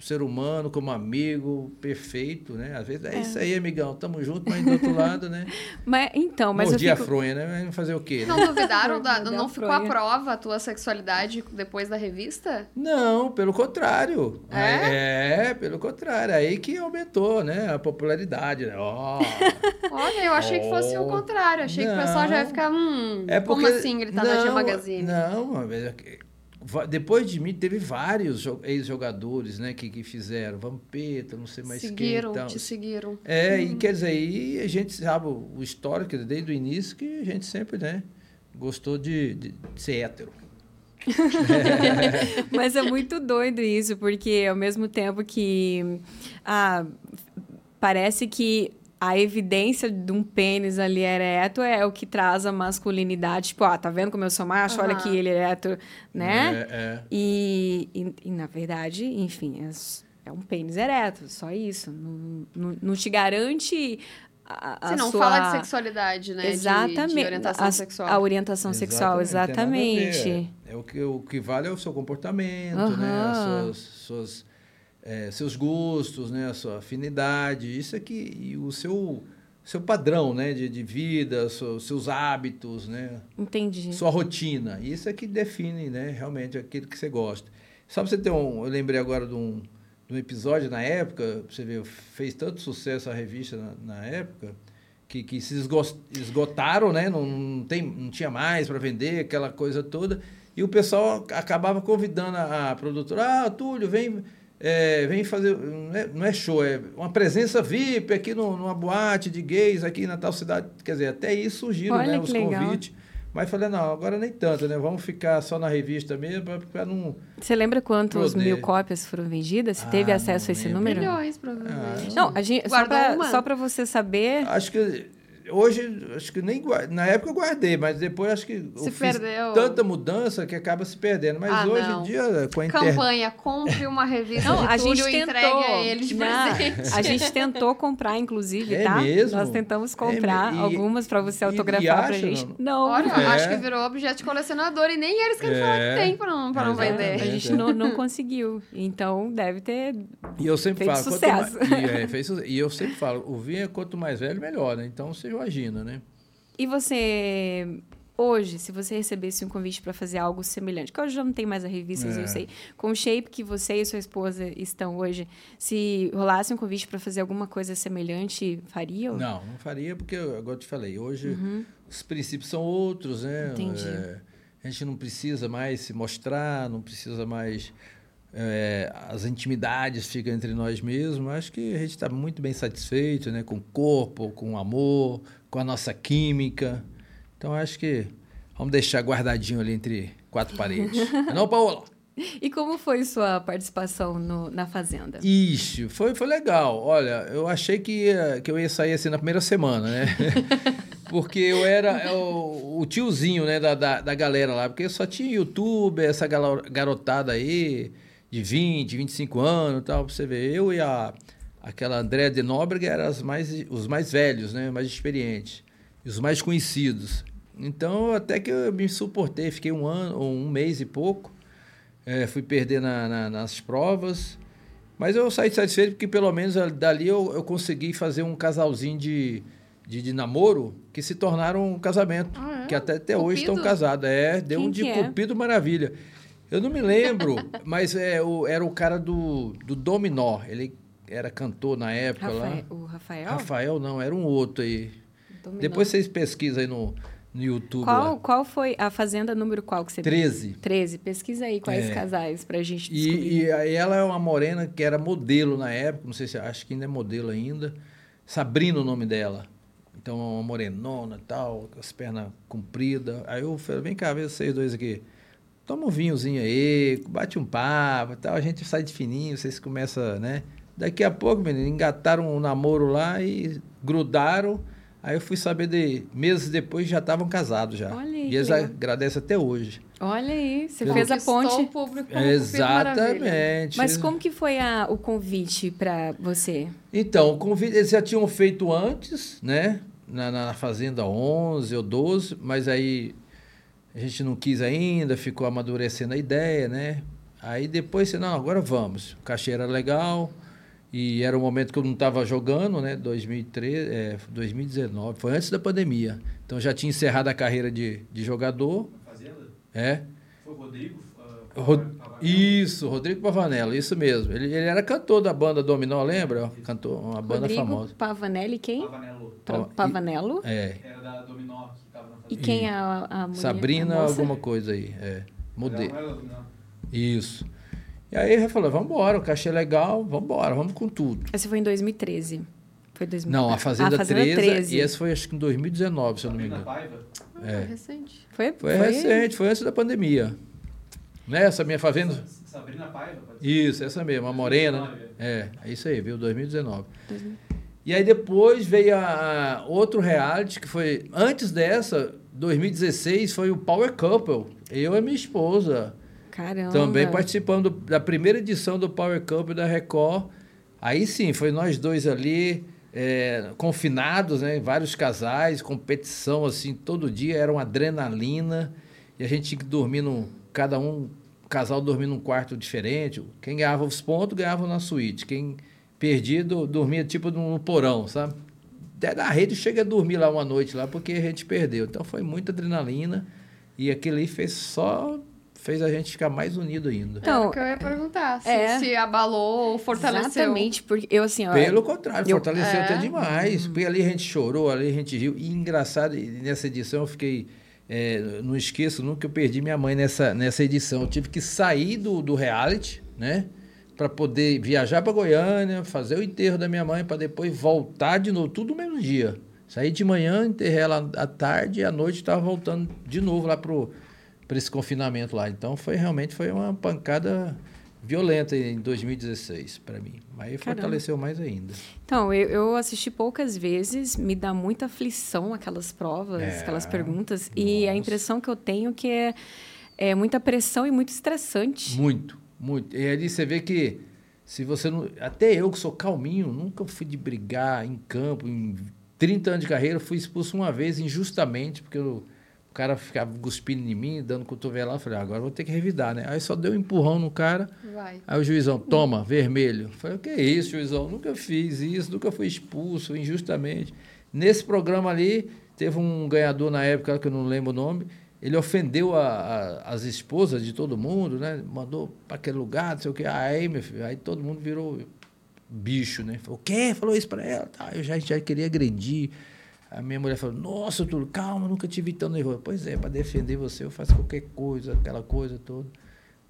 ser humano, como amigo, perfeito, né? Às vezes é, isso aí, amigão, tamo junto, mas do outro lado, né? Mas, então, mas Mordi eu a fico... fronha, né? Mas fazer o quê? né? Não duvidaram? da- não a ficou à prova a tua sexualidade depois da revista? Não, pelo contrário. É? É, pelo contrário. Aí que aumentou, né? A popularidade, né? Ó. Olha, eu achei que fosse o Oh. contrário. Achei que o pessoal já ia Não. ficar, hum, É porque, como assim Tia Não, Magazine? Não, mas é depois de mim teve vários jo- ex-jogadores, né, que, que fizeram Vampeta, não sei mais seguiram, quem. e tal. te seguiram. É, e quer dizer, e a gente sabe o histórico desde o início que a gente sempre, né, gostou de, de ser hétero. Mas é muito doido isso, porque ao mesmo tempo que ah, parece que a evidência de um pênis ali ereto é o que traz a masculinidade. Tipo, ah, tá vendo como eu sou macho? Olha Aham. aqui, ele é ereto, né? É, é. E, e, e, na verdade, enfim, é, é um pênis ereto, só isso. Não, não, não te garante a, a Você não sua... fala de sexualidade, né? De- Exatamente. De, orientação a, sexual. A orientação sexual, Exatamente, ver. exatamente. É o que, o que vale é o seu comportamento, Aham. né? As suas, suas, é, seus gostos, né? A sua afinidade. Isso aqui, e o seu, seu padrão, né? De, de vida, seus, seus hábitos, né? Entendi. Sua rotina. Isso é que define, né? Realmente aquilo que você gosta. Só você ter um... Eu lembrei agora de um, de um episódio na época, você ver, fez tanto sucesso a revista na, na época, que, que se esgotaram, né? Não, não, tem, não tinha mais para vender, aquela coisa toda. E o pessoal acabava convidando a, a produtora, ah, Túlio, vem... é, vem fazer, não é, não é show, é uma presença VIP aqui no, numa boate de gays aqui na tal cidade. Quer dizer, até aí surgiram Olha né, os legal. convites. Mas falei, não, agora nem tanto, né? Vamos ficar só na revista mesmo, para não. Você lembra quantos Poder. mil cópias foram vendidas? Você teve Ah, acesso a esse lembro. número? Milhões, provavelmente. Não, a gente, só Guardou pra você saber. Acho que hoje, acho que nem na época eu guardei, mas depois acho que eu Se fiz perdeu. tanta mudança que acaba se perdendo. Mas Ah, hoje não. em dia, com a internet. Campanha, compre uma revista Não, de a gente Túlio tentou. entregue a ele de Não, presente. a gente tentou comprar, inclusive, É tá? mesmo? Nós tentamos É comprar e- algumas pra você autografar pra acha, gente. não? Não. Olha, É. acho que virou objeto de colecionador e nem eles querem falar É. que tem pra não, pra não Exatamente. A vender. gente não, não conseguiu. Então, deve ter. E eu sempre falo. sucesso. Mais, e, é, fez sucesso. e eu sempre falo, o vinho é quanto mais velho, melhor, né? Então você imagina, né? E você hoje, se você recebesse um convite para fazer algo semelhante, que hoje já não tem mais a revista, É. eu sei, com o shape que você e sua esposa estão hoje, se rolasse um convite para fazer alguma coisa semelhante, fariam? Não, não faria, porque, agora eu te falei, hoje os princípios são outros, né? Uhum. Entendi. É, a gente não precisa mais se mostrar, não precisa mais. É, as intimidades ficam entre nós mesmos. Acho que a gente está muito bem satisfeito né? com o corpo, com o amor, com a nossa química. Então acho que vamos deixar guardadinho ali entre quatro paredes. não, Paola? E como foi sua participação no- na Fazenda? Ixi, foi, foi legal. Olha, eu achei que, ia- que eu ia sair assim na primeira semana, né? porque eu era o, o tiozinho, né, da, da, da galera lá. Porque só tinha YouTube, essa garotada aí, de 20, 25 anos tal, pra você ver. Eu e a, aquela Andréa de Nóbrega eram mais, os mais velhos, né, mais experientes. Os mais conhecidos. Então, até que eu me suportei. Fiquei um ano, ou um mês e pouco. É, fui perder na- na- nas provas. Mas eu saí satisfeito porque pelo menos dali eu, eu consegui fazer um casalzinho de, de, de namoro que se tornaram um casamento. Ah, é? Que até, até hoje estão casados. É, deu Quem um de é? Cupido Maravilha. Eu não me lembro, mas é, o, era o cara do, do Dominó. Ele era cantor na época Rafael, lá. o Rafael? Rafael não, era um outro aí. Dominó. Depois vocês pesquisam aí no, no YouTube. Qual, lá. qual foi a Fazenda número qual que você 13. 13. Pesquisa aí quais É. casais pra gente descobrir. E, e aí ela é uma morena que era modelo na época, não sei se acho que ainda é modelo ainda. Sabrina o nome dela. Então, uma morenona e tal, com as pernas compridas. Aí eu falei, vem cá, vê vocês dois aqui. Toma um vinhozinho aí, bate um papo e tal, a gente sai de fininho, vocês começam, né? Daqui a pouco, menino, engataram um namoro lá e grudaram. Aí eu fui saber de meses depois já estavam casados já. Olha aí, e eles agradecem até hoje. Olha aí, você Pelo- fez a ponte. o público com o Cupido Maravilha. Exatamente. Mas como que foi a- o convite pra você? Então, o convite, eles já tinham feito antes, né? Na, na Fazenda 11 ou 12, mas aí a gente não quis ainda, ficou amadurecendo a ideia, né? Aí depois, não, agora vamos. O cachê era legal e era um momento que eu não estava jogando, né? 2013, é, 2019, foi antes da pandemia. Então já tinha encerrado a carreira de, de jogador, Fazenda? é. Foi o Rodrigo? ah, Rod- Pavanello? Isso, Rodrigo Pavanello, isso mesmo. Ele, ele era cantor da banda Dominó, lembra? Cantor, uma banda Rodrigo famosa. Pavanelli, quem? Pavanello. Pavanello? É, Era da Dominó E quem é a, a mulher? Sabrina, a alguma coisa aí. É, modelo. Da Dominó. Isso. E aí ele falou: vamos embora, o cachê é legal, vamos embora, vamos com tudo. Essa foi em 2013. Foi 2000... Não, a Fazenda, a Fazenda 13, e esse foi acho que em 2019, se eu não me engano. Paiva? Ah, É. recente. Foi, Foi recente, foi antes da pandemia. Né, essa minha fazenda? Sa- Sabrina Paiva? pode ser? Isso, essa mesmo, a morena. né? 2019, É, é isso aí, viu? 2019. E aí depois veio a, a outro reality que foi antes dessa, 2016, foi o Power Couple. Eu e minha esposa Caramba. também participando do- da primeira edição do Power Couple da Record. Aí sim, foi nós dois ali é, confinados, né? Vários casais, competição assim todo dia era uma adrenalina e a gente tinha que dormir num cada um casal dormir num quarto diferente. Quem ganhava os pontos ganhava na suíte. Quem perdia do- dormia tipo no porão, sabe? Até da rede chega a dormir lá uma noite lá porque a gente perdeu. Então foi muita adrenalina e aquilo ali fez só fez a gente ficar mais unido ainda. Então, o que eu ia perguntar. Se, é. se abalou ou fortaleceu. Exatamente, porque eu assim, ó, Pelo contrário, eu- fortaleceu é. até demais. Porque ali a gente chorou, ali a gente riu. E engraçado, nessa edição eu fiquei. é, não esqueço nunca que eu perdi minha mãe nessa, nessa edição. Eu tive que sair do, do reality, né? Para poder viajar para Goiânia, fazer o enterro da minha mãe, para depois voltar de novo, tudo no mesmo dia. Saí de manhã, enterrei ela à tarde e à noite estava voltando de novo lá para esse confinamento lá. Então foi realmente foi uma pancada violenta em 2016 para mim. Mas Caramba. fortaleceu mais ainda. Então, eu, eu assisti poucas vezes, me dá muita aflição aquelas provas, É, aquelas perguntas, e a nossa. impressão que eu tenho que é, é muita pressão e muito estressante. Muito, muito. E ali você vê que se você não. Até eu que sou calminho, nunca fui de brigar em campo. Em 30 anos de carreira, fui expulso uma vez injustamente, porque eu- o cara ficava cuspindo em mim, dando cotovelada. Eu falei, "Ah, agora vou ter que revidar, né? Aí só deu um empurrão no cara. Vai. Aí o juizão, toma, vermelho. Eu falei, o que é isso, juizão? Nunca fiz isso, nunca fui expulso injustamente. Nesse programa ali, teve um ganhador na época, que eu não lembro o nome, ele ofendeu a- a- as esposas de todo mundo, né? Mandou para aquele lugar, não sei o quê. Aí, meu filho, aí todo mundo virou bicho, né? Falou, o quê? Falou isso para ela. Tá, eu já, já queria agredir. A minha mulher falou, nossa, Túlio, calma, nunca te vi tão nervoso. Pois é, para defender você eu faço qualquer coisa, aquela coisa toda.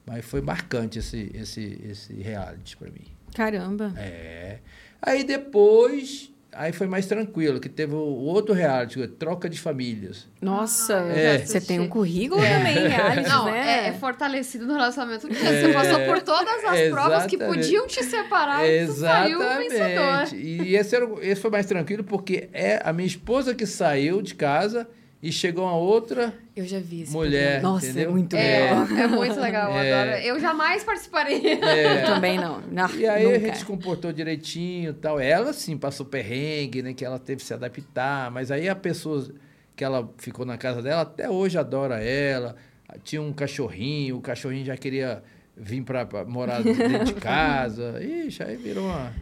Mas foi marcante esse, esse, esse reality para mim. Caramba. É. Aí depois, aí foi mais tranquilo, que teve o outro reality, Troca de Famílias. Nossa, É. você tem um currículo também, reality, Não, né? é, é fortalecido no relacionamento porque você passou por todas as provas que exatamente. podiam te separar e tu saiu vencedor. Exatamente. E esse, era, esse foi mais tranquilo porque é a minha esposa que saiu de casa e chegou uma outra. Eu já vi esse Mulher, programa. Nossa, entendeu? é muito É, legal. é muito legal, eu É. adoro. Eu jamais participaria. Eu também não. não E aí nunca. a gente se comportou direitinho e tal. Ela, sim, passou perrengue, né? Que ela teve que se adaptar. Mas aí a pessoa que ela ficou na casa dela, até hoje adora ela. Tinha um cachorrinho, o cachorrinho já queria vir para morar dentro de casa. Ixi, aí virou uma,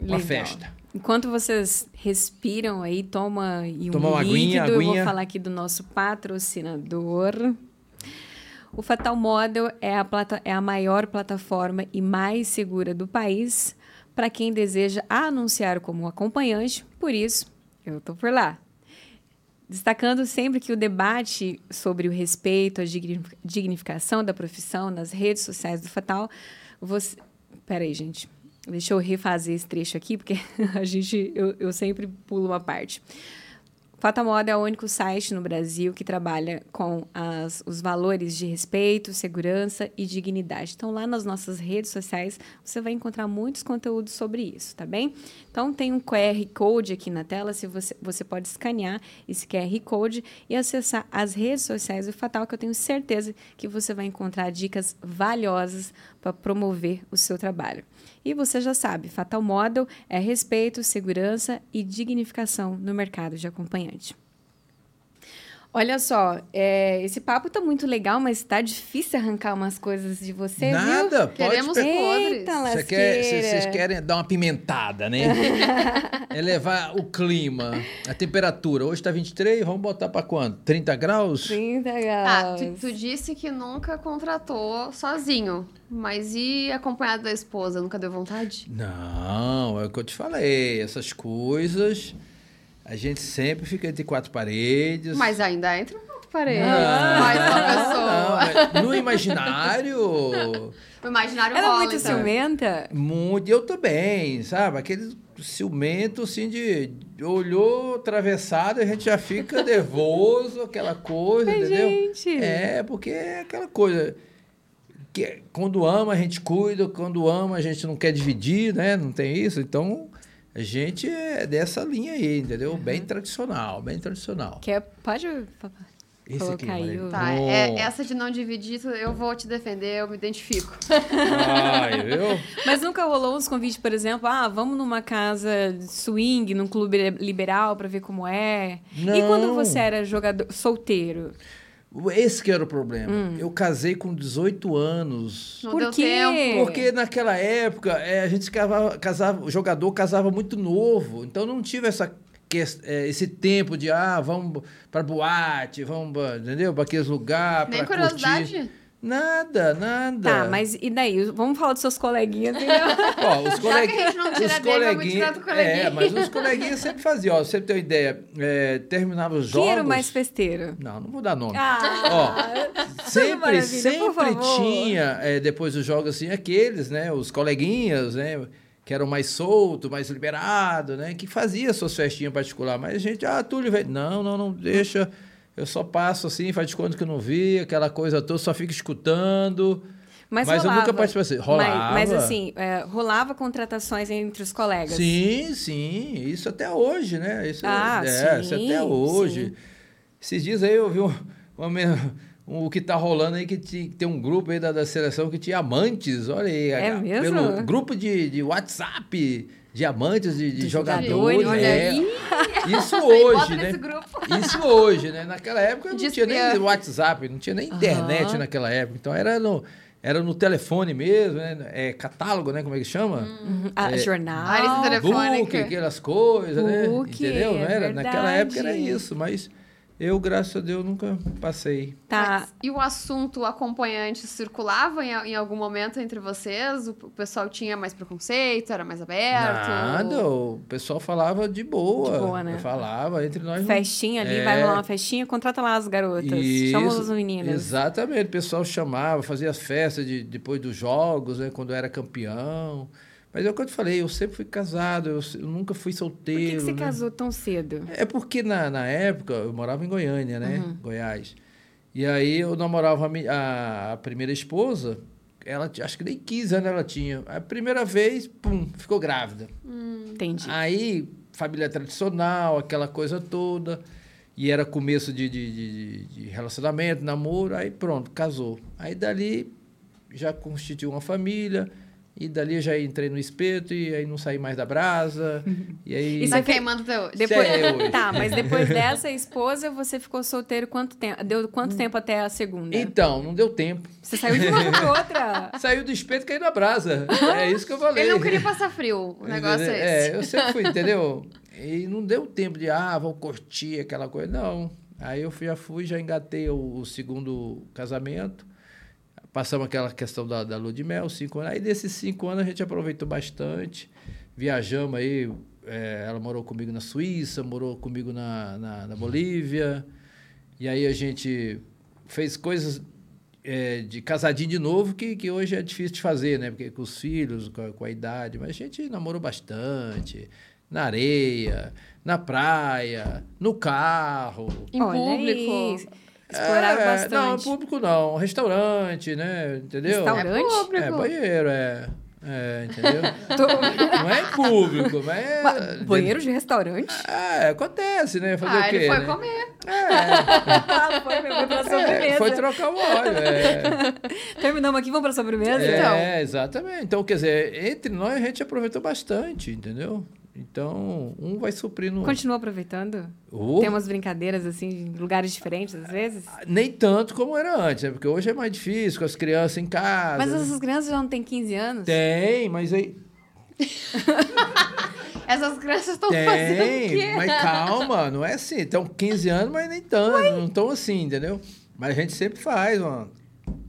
uma Legal. festa. Enquanto vocês respiram aí, toma um Toma uma aguinha, líquido, eu vou aguinha. falar aqui do nosso patrocinador. O Fatal Model é a, plata- é a maior plataforma e mais segura do país para quem deseja anunciar como acompanhante, por isso eu tô por lá. Destacando sempre que o debate sobre o respeito, a digni- dignificação da profissão nas redes sociais do Fatal, você... Peraí, gente. Deixa eu refazer esse trecho aqui, porque a gente, eu, eu sempre pulo uma parte. Fata Moda é o único site no Brasil que trabalha com as, os valores de respeito, segurança e dignidade. Então, lá nas nossas redes sociais, você vai encontrar muitos conteúdos sobre isso, tá bem? Então, tem um QR Code aqui na tela, se você, você pode escanear esse QR Code e acessar as redes sociais do Fatal, que eu tenho certeza que você vai encontrar dicas valiosas para promover o seu trabalho. E você já sabe, Fatal Model é respeito, segurança e dignificação no mercado de acompanhante. Olha só, é, esse papo tá muito legal, mas tá difícil arrancar umas coisas de você, viu? Nada, pode Queremos pe- podres. Eita, Você quer, vocês querem dar uma pimentada, né? Elevar o clima, a temperatura. Hoje tá 23, vamos botar pra quanto? 30 graus? 30 Ah, graus. tu, tu disse que nunca contratou sozinho, mas e acompanhado da esposa? Nunca deu vontade? Não, é o que eu te falei. Essas coisas, a gente sempre fica entre quatro paredes. Mas ainda entra um pouco parede. Não, Mais uma pessoa. não, no imaginário, O imaginário Ela é rola, muito então. ciumenta? muito, eu também, sabe? Aquele ciumento, assim, de olhou atravessado, a gente já fica nervoso, aquela coisa, Ai, entendeu? gente. É, porque é aquela coisa que quando ama a gente cuida, quando ama a gente não quer dividir, né? Não tem isso, então a gente é dessa linha aí, entendeu? Bem tradicional, bem tradicional. Quer, pode Esse colocar aí Maria. o- Tá, Bom. é, essa de não dividir, eu vou te defender, eu me identifico. Ai, viu? Mas nunca rolou uns convites, por exemplo, ah, vamos numa casa swing, num clube liberal pra ver como é. E Não. quando você era jogador solteiro? Esse que era o problema. Hum. Eu casei com 18 anos. Não Por quê? tempo. Porque naquela época é, a gente casava, casava, o jogador casava muito novo, então não tive essa é, esse tempo de ah, vamos para boate, vamos, entendeu? Para aqueles lugares, Nem para curiosidade? curtir. Nada, nada. Tá, mas e daí? Vamos falar dos seus coleguinhas, entendeu? Ó, os coleguinhas. gente não tira os dele, vamos coleguinha. É, mas os coleguinhas sempre faziam, ó, você ter uma ideia, é, terminava os Quem jogos. era o mais festeiro? Não, não vou dar nome. Ah, Sempre, maravilha, sempre favor. tinha, é, depois dos jogos, assim, aqueles, né? Os coleguinhas, né? Que eram mais soltos, mais liberados, né? Que fazia suas festinhas particulares. Mas a gente, ah, Túlio, velho, não, não, não, deixa. Eu só passo assim, faz de conta que eu não vi, aquela coisa toda, só fico escutando. mas, Mas eu rolava. nunca participei assim. Mas, Rolava. mas assim, é, rolava contratações entre os colegas. Sim, sim. Isso até hoje, né? Isso, Ah, é, sim, isso até hoje. sim. Esses dias aí eu vi um, uma, um- o que tá rolando aí, que tem um grupo aí da, da seleção que tinha amantes, olha aí. É a- mesmo? Pelo grupo de, de WhatsApp, de amantes, de, de jogadores. jogadores, olha é. aí. Isso hoje, né? Isso hoje, né? Naquela época não tinha nem. WhatsApp, não tinha nem internet Aham. naquela época. Então era no, era no telefone mesmo, né? É catálogo, né? Como é que chama? Uhum. A É. jornal. Ah, esse telefone. Book, Telefônica. aquelas coisas, né? Book, Entendeu? Não é era? Naquela época era isso, mas eu, graças a Deus, nunca passei. Tá. Mas, e o assunto acompanhante circulava em, em algum momento entre vocês? O, pessoal tinha mais preconceito? Era mais aberto? Nada, o pessoal falava de boa. De boa, né? Falava entre nós. não- Festinha ali, É. vai rolar uma festinha, contrata lá as garotas. Chama Isso, as meninas. Exatamente, o pessoal chamava, fazia as festas de, depois dos jogos, né, quando eu era campeão. Mas é o que eu te falei, eu sempre fui casado, eu, eu nunca fui Por solteiro. que, que você né? casou tão cedo? É porque na, na época eu morava em Goiânia, né? Uhum. Goiás. E aí eu namorava a, a, primeira esposa, ela acho que nem 15 anos ela tinha. A primeira vez, pum, ficou grávida. Entendi. Aí, família tradicional, aquela coisa toda. E era começo de, de, de- de relacionamento, namoro, aí pronto, casou. Aí dali já constituiu uma família, e dali eu já entrei no espeto, e aí não saí mais da brasa. E aí. Isso Tá é que- queimando até hoje. Depois... Isso é hoje. Tá, mas depois dessa esposa, você ficou solteiro quanto tempo? Deu quanto tempo até a segunda? Então, não deu tempo. Você saiu de uma pra outra. Saiu do espeto e caiu na brasa. É isso que eu falei. Ele não queria passar frio. O negócio é esse. É, eu sempre fui, entendeu? E não deu tempo de, ah, vou curtir aquela coisa. Não. Aí eu fui- já fui, já engatei o segundo casamento. Passamos aquela questão da, da lua de mel, cinco anos. Aí desses cinco anos a gente aproveitou bastante. Viajamos aí. é, ela morou comigo na Suíça, morou comigo na, na, na Bolívia. E aí a gente fez coisas é, de casadinho de novo que, que hoje é difícil de fazer, né? Porque com os filhos, com a, com a idade. Mas a gente namorou bastante. Na areia, na praia, no carro. Em Olha público. aí, Exploraram É, bastante. Não, público não. Restaurante, né? Entendeu? Restaurante? É público. É, banheiro, é. É, entendeu? Não é público, mas é... Banheiro de restaurante? É, acontece, né? Fazer Ah, o quê, ele foi né? comer. Ah, foi, foi pra É, sobremesa. foi trocar o óleo, é. Terminamos aqui, vamos pra sobremesa? É, Então. exatamente. Então, quer dizer, entre nós a gente aproveitou bastante, entendeu? Então, um vai suprindo. Continua aproveitando? Oh, Tem umas brincadeiras, assim, em lugares diferentes, às vezes? Nem tanto como era antes, né? Porque hoje é mais difícil com as crianças em casa. Mas essas crianças já não têm 15 anos? Tem, mas aí. Essas crianças estão fazendo o Tem, quê? mas calma, não é assim. Estão 15 anos, mas nem tanto. Não estão assim, entendeu? Mas a gente sempre faz uma.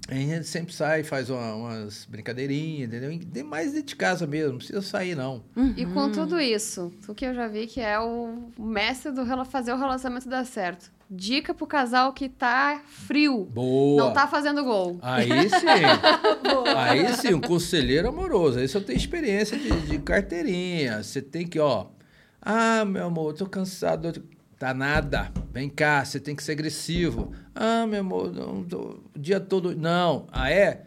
A gente sempre sai, faz uma- umas brincadeirinhas, entendeu? E Mais dentro de casa mesmo, não precisa sair, não. E com tudo isso, o que eu já vi que é o mestre do fazer o relacionamento dar certo. Dica pro casal que tá frio. Boa! Não tá fazendo gol. Aí sim. Aí sim, um conselheiro amoroso. Aí você tem experiência de, de carteirinha. Você tem que, ó. Ah, meu amor, eu tô cansado. Tá nada. Vem cá, você tem que ser agressivo. Ah, meu amor, não, tô- o dia todo. Não. Ah, é?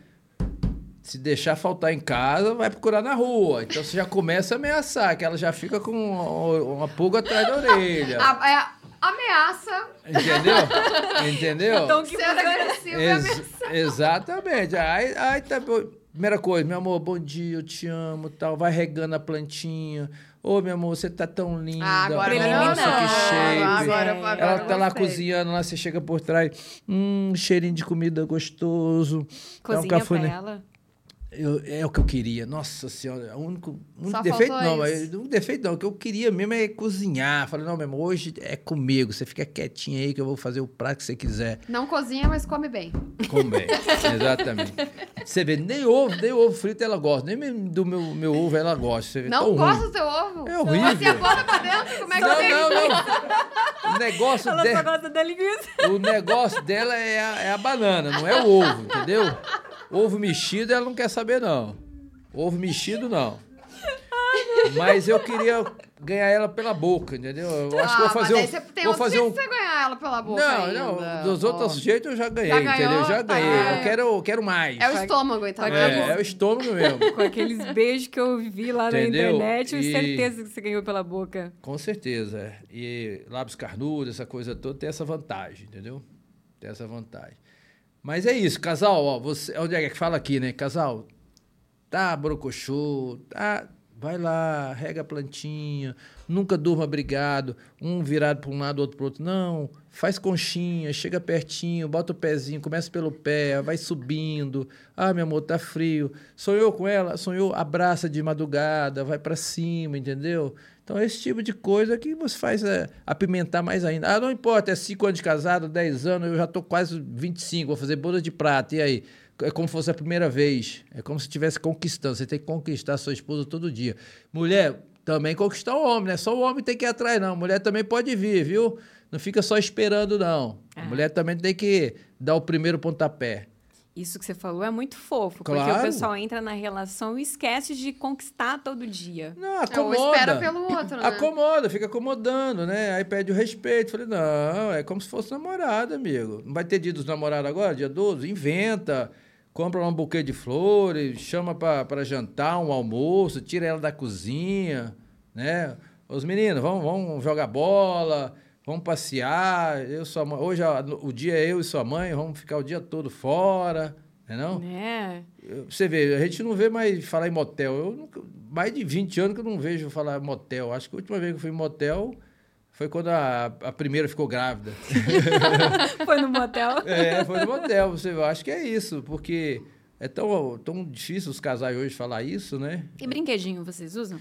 Se deixar faltar em casa, vai procurar na rua. Então você já começa a ameaçar, que ela já fica com uma, uma pulga atrás da orelha. A, é ameaça, Entendeu? Entendeu? Então, que ser agressivo e Ex- ameaçar. exatamente. Aí, aí tá bom. Primeira coisa, meu amor, bom dia, eu te amo, tal. Vai regando a plantinha. Ô, meu amor, você tá tão linda. Ah, agora. Nossa, que shape. Agora, É. agora Ela tá lá cozinhando, lá você chega por trás. Hum, cheirinho de comida gostoso. Dá um Cozinha pra cafuné. ela. Eu- é o que eu queria. Nossa senhora, o único, único defeito não, isso. mas um defeito não, o que eu queria mesmo é cozinhar. Falei, não, meu irmão, hoje é comigo, você fica quietinho aí que eu vou fazer o prato que você quiser. Não cozinha, mas come bem. Come bem, exatamente. Você vê, nem ovo, nem ovo frito ela gosta, nem mesmo do meu, meu ovo ela gosta. Você vê, Não gosta do teu ovo? É horrível. Você bota pra dentro, como é que Não, tem? não, não. O negócio, Ela de- só gosta da linguiça. o negócio dela é a, é a banana, não é o ovo, entendeu? Ovo mexido ela não quer saber, não. Ovo mexido, não. Mas eu queria ganhar ela pela boca, entendeu? Eu acho que Ah, vou fazer mas um. você tem vou outro fazer jeito um de você ganhar ela pela boca não, ainda. não, dos Ó. outros jeitos eu já ganhei, Já ganhou? entendeu? Já Tá. ganhei. Eu quero, eu quero mais. É o estômago, então. Tá É, é o estômago mesmo. Com aqueles beijos que eu vi lá na Entendeu? internet, eu tenho E- certeza que você ganhou pela boca. Com certeza. é. E lábios carnudos, essa coisa toda, tem essa vantagem, entendeu? Tem essa vantagem. Mas é isso, casal, ó, você, onde é que fala aqui, né? Casal, tá brocochô, tá, Vai lá, rega a plantinha, nunca durma brigado, um virado para um lado, outro para outro. Não, faz conchinha, chega pertinho, bota o pezinho, começa pelo pé, vai subindo. Ah, meu amor, tá frio. Sonhou com ela? Sonhou, abraça de madrugada, vai para cima, entendeu? Então, esse tipo de coisa que você faz é, apimentar mais ainda. Ah, não importa, é 5 anos de casado, 10 anos, eu já tô quase 25, vou fazer boda de prata, e aí? é como se fosse a primeira vez. É como se estivesse conquistando. Você tem que conquistar sua esposa todo dia. Mulher, também conquistar o homem, né? Só o homem tem que ir atrás, não. Mulher também pode vir, viu? Não fica só esperando, não. A Ah. mulher também tem que dar o primeiro pontapé. Isso que você falou é muito fofo, porque Claro. o pessoal entra na relação e esquece de conquistar todo dia. Não, Ou acomoda. espera pelo outro, né? Acomoda, fica acomodando, né? Aí pede o respeito. Falei, não, é como se fosse namorada, amigo. Não vai ter dia dos namorados agora, dia 12? Inventa. Compra um buquê de flores, chama para jantar, um almoço, tira ela da cozinha, né? Os meninos, vamos, vamos jogar bola, vamos passear. Eu, sua mãe, hoje o dia é eu e sua mãe, vamos ficar o dia todo fora, né? Não? Né? Eu- Você vê, a gente não vê mais falar em motel. Eu nunca- mais de 20 anos que eu não vejo falar motel. Acho que a última vez que eu fui em motel foi quando a, a primeira ficou grávida. Foi no motel. é, foi no motel. Você, eu acho que é isso, porque é tão, tão difícil os casais hoje falar isso, né? E brinquedinho vocês usam?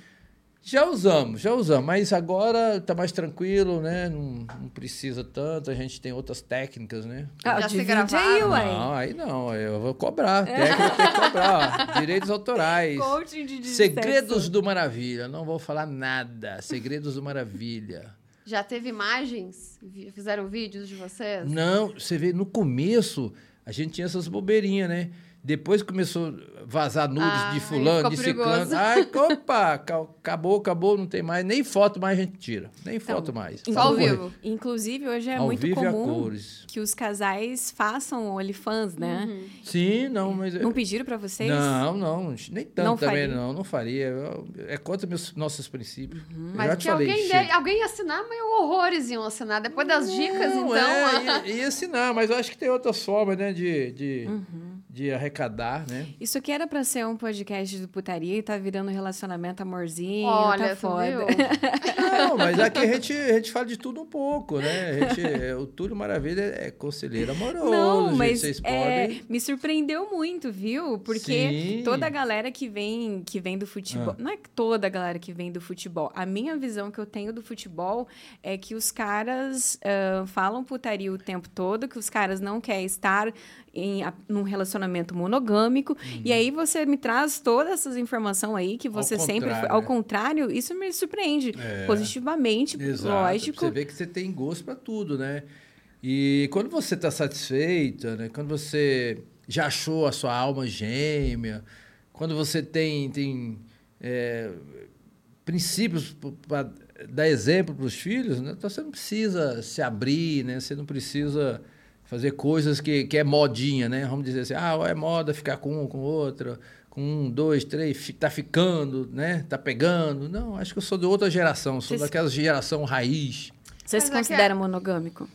Já usamos, já usamos, mas agora tá mais tranquilo, né? Não, não precisa tanto, a gente tem outras técnicas, né? Ah, Já se aí, gravaram? ué. Não, aí não, eu vou cobrar. Técnica tem que cobrar. ó. Direitos autorais. Coaching de, Segredos do Maravilha. Não vou falar nada. Segredos do Maravilha. Já teve imagens? Fizeram vídeos de vocês? Não, você vê, no começo a gente tinha essas bobeirinhas, né? Depois começou a vazar nudes Ah, de fulano, de ciclano. Ai, opa, ca- acabou, acabou, não tem mais. Nem foto mais a gente tira. Nem foto mais. Só ao vivo. Inclusive, hoje é Ao muito comum cores. que os casais façam OnlyFans, né? Uhum. Sim, não, mas... Não pediram pra vocês? Não, não, nem tanto Não também, faria? não, não faria. É contra meus, nossos princípios. Uhum. Mas já que falei, alguém, chega. de- alguém ia assinar, mas horrores iam assinar. Depois das dicas, Não, então. É, ia, ia assinar, mas eu acho que tem outras formas, né, de, de, Uhum. De arrecadar, né? Isso aqui era pra ser um podcast do putaria e tá virando relacionamento amorzinho, Olha, tá foda. Não, mas aqui a gente, a gente fala de tudo um pouco, né? A gente, é, o Túlio Maravilha é conselheiro amoroso, Não, gente, mas vocês é, podem... me surpreendeu muito, viu? Porque Sim. toda a galera que vem, que vem do futebol. Ah. Não é que toda a galera que vem do futebol. A minha visão que eu tenho do futebol é que os caras ah, falam putaria o tempo todo, que os caras não querem estar em a- num relacionamento monogâmico. E aí você me traz todas essas informações aí que Ao você sempre. contrário, Ao né? contrário, isso me surpreende. É. Positivamente, Exato. lógico. Você vê que você tem gosto para tudo, né? E quando você está satisfeita, né? Quando você já achou a sua alma gêmea, quando você tem, tem é, princípios para dar exemplo para os filhos, né? Então você não precisa se abrir, né? Você não precisa fazer coisas que, que é modinha, né? Vamos dizer assim, ah, é moda ficar com um, com outro, com um, dois, três, tá ficando, né? Tá pegando. Não, acho que eu sou de outra geração, sou Vocês- daquela geração raiz. Você Mas se é considera monogâmico?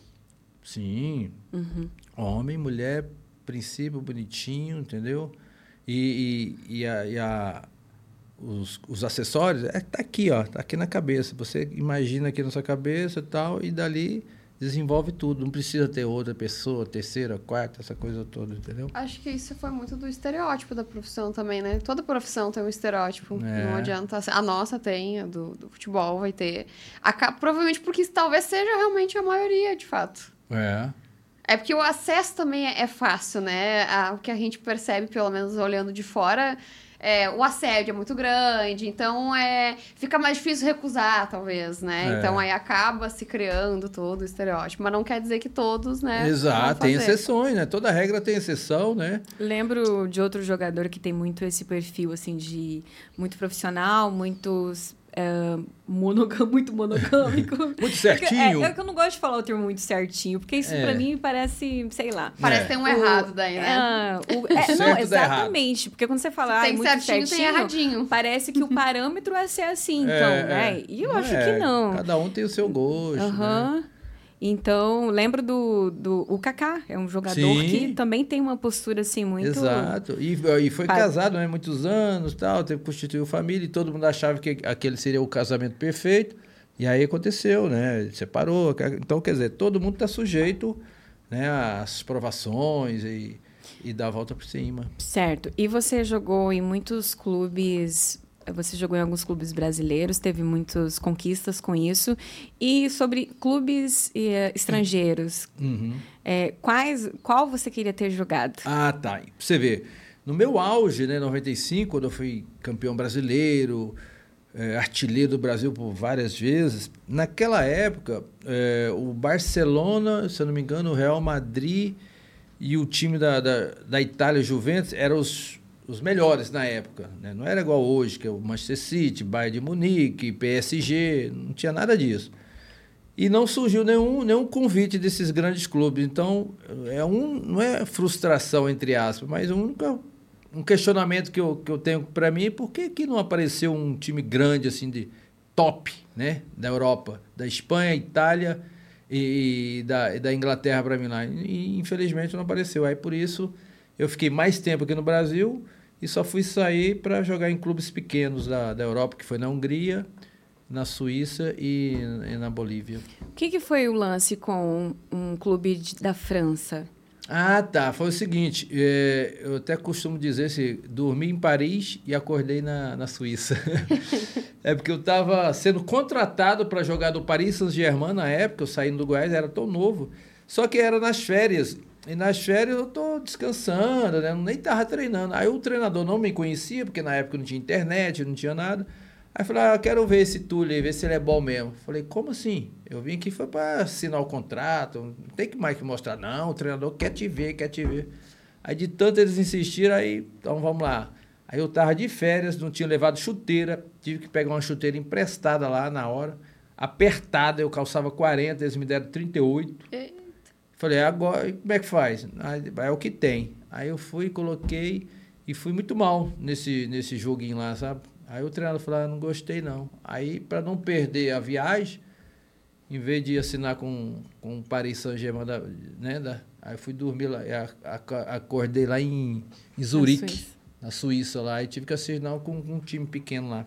Sim. Uhum. Homem, mulher, princípio bonitinho, entendeu? E, e, e a, e a- os, os acessórios, é, tá aqui, ó, tá aqui na cabeça. Você imagina aqui na sua cabeça e tal, e dali desenvolve tudo. Não precisa ter outra pessoa, terceira, quarta, essa coisa toda, entendeu? Acho que isso foi muito do estereótipo da profissão também, né? Toda profissão tem um estereótipo. É. Não adianta. A nossa tem, a do, do futebol vai ter. Aca- provavelmente porque talvez seja realmente a maioria, de fato. É. É porque o acesso também é, é fácil, né? A- o que a gente percebe, pelo menos olhando de fora, é, o assédio é muito grande, então é, fica mais difícil recusar, talvez, né? É. Então aí acaba se criando todo o estereótipo. Mas não quer dizer que todos, né? Exato, tem exceções, né? Toda regra tem exceção, né? Lembro de outro jogador que tem muito esse perfil, assim, de muito profissional, muito é, monogâmico, muito monogâmico. Muito certinho. É, é que eu não gosto de falar o termo muito certinho, porque isso É. pra mim parece, sei lá. Parece É. que tem um O- errado daí, né? O- é, certo não, dá errado. exatamente. Porque quando você fala ah, tem muito certinho, certinho, tem erradinho. parece que o parâmetro é ser assim, então, É, né? é. E eu acho É, que não. Cada um tem o seu gosto, né? Então, lembro do, do o Kaká, é um jogador Sim. que também tem uma postura assim muito Exato. E, e foi Pa- casado, né? Muitos anos, tal, teve constituiu família e todo mundo achava que aquele seria o casamento perfeito. E aí aconteceu, né? Ele Separou. Então, quer dizer, todo mundo está sujeito né, às provações e, e dar a volta por cima. certo. E você jogou em muitos clubes, você jogou em alguns clubes brasileiros, teve muitas conquistas com isso. E sobre clubes eh, estrangeiros, Uhum. eh, quais, qual você queria ter jogado? Ah, tá. Pra você ver, no meu auge, né, 95, quando eu fui campeão brasileiro, eh, artilheiro do Brasil por várias vezes, naquela época, o Barcelona, se eu não me engano, o Real Madrid e o time da, da, da Itália, Juventus, eram os, os melhores na época. Né? Não era igual hoje, que é o Manchester City, Bayern de Munique, PSG, não tinha nada disso. E não surgiu nenhum, nenhum convite desses grandes clubes. Então, é um, não é frustração, entre aspas, mas um, um questionamento que eu, que eu tenho para mim é por que, que não apareceu um time grande, assim, de top, né? Da Europa, da Espanha, Itália e, e da, e da Inglaterra para mim lá. E, infelizmente, não apareceu. Aí, por isso, eu fiquei mais tempo aqui no Brasil e só fui sair para jogar em clubes pequenos da, da Europa, que foi na Hungria, na Suíça e, e na Bolívia. O que, que foi o lance com um clube de- da França? Ah, tá. Foi o seguinte, é, eu até costumo dizer se dormi em Paris e acordei na, na Suíça. é porque eu estava sendo contratado para jogar do Paris Saint-Germain na época, eu saindo do Goiás, era tão novo. Só que era nas férias. E nas férias eu tô descansando, né? Nem tava treinando. Aí o treinador não me conhecia, porque na época não tinha internet, não tinha nada. Aí eu falei, ah, eu quero ver esse Túlio aí, ver se ele é bom mesmo. Falei, como assim? Eu vim aqui foi para assinar o contrato, não tem que mais que mostrar. Não, o treinador quer te ver, quer te ver. Aí de tanto eles insistiram, aí, então vamos lá. Aí eu tava de férias, não tinha levado chuteira, tive que pegar uma chuteira emprestada lá na hora, apertada, eu calçava 40, eles me deram 38. Falei, agora, como é que faz? Aí, é o que tem. Aí eu fui, coloquei e fui muito mal nesse, nesse joguinho lá, sabe? Aí o treinador falou, ah, não gostei não. Aí, para não perder a viagem, em vez de assinar com, com o Paris Saint-Germain, da- né, da, aí fui dormir lá, a- a- acordei lá em, em Zurique, Suíça. na Suíça lá, e tive que assinar com, com um time pequeno lá.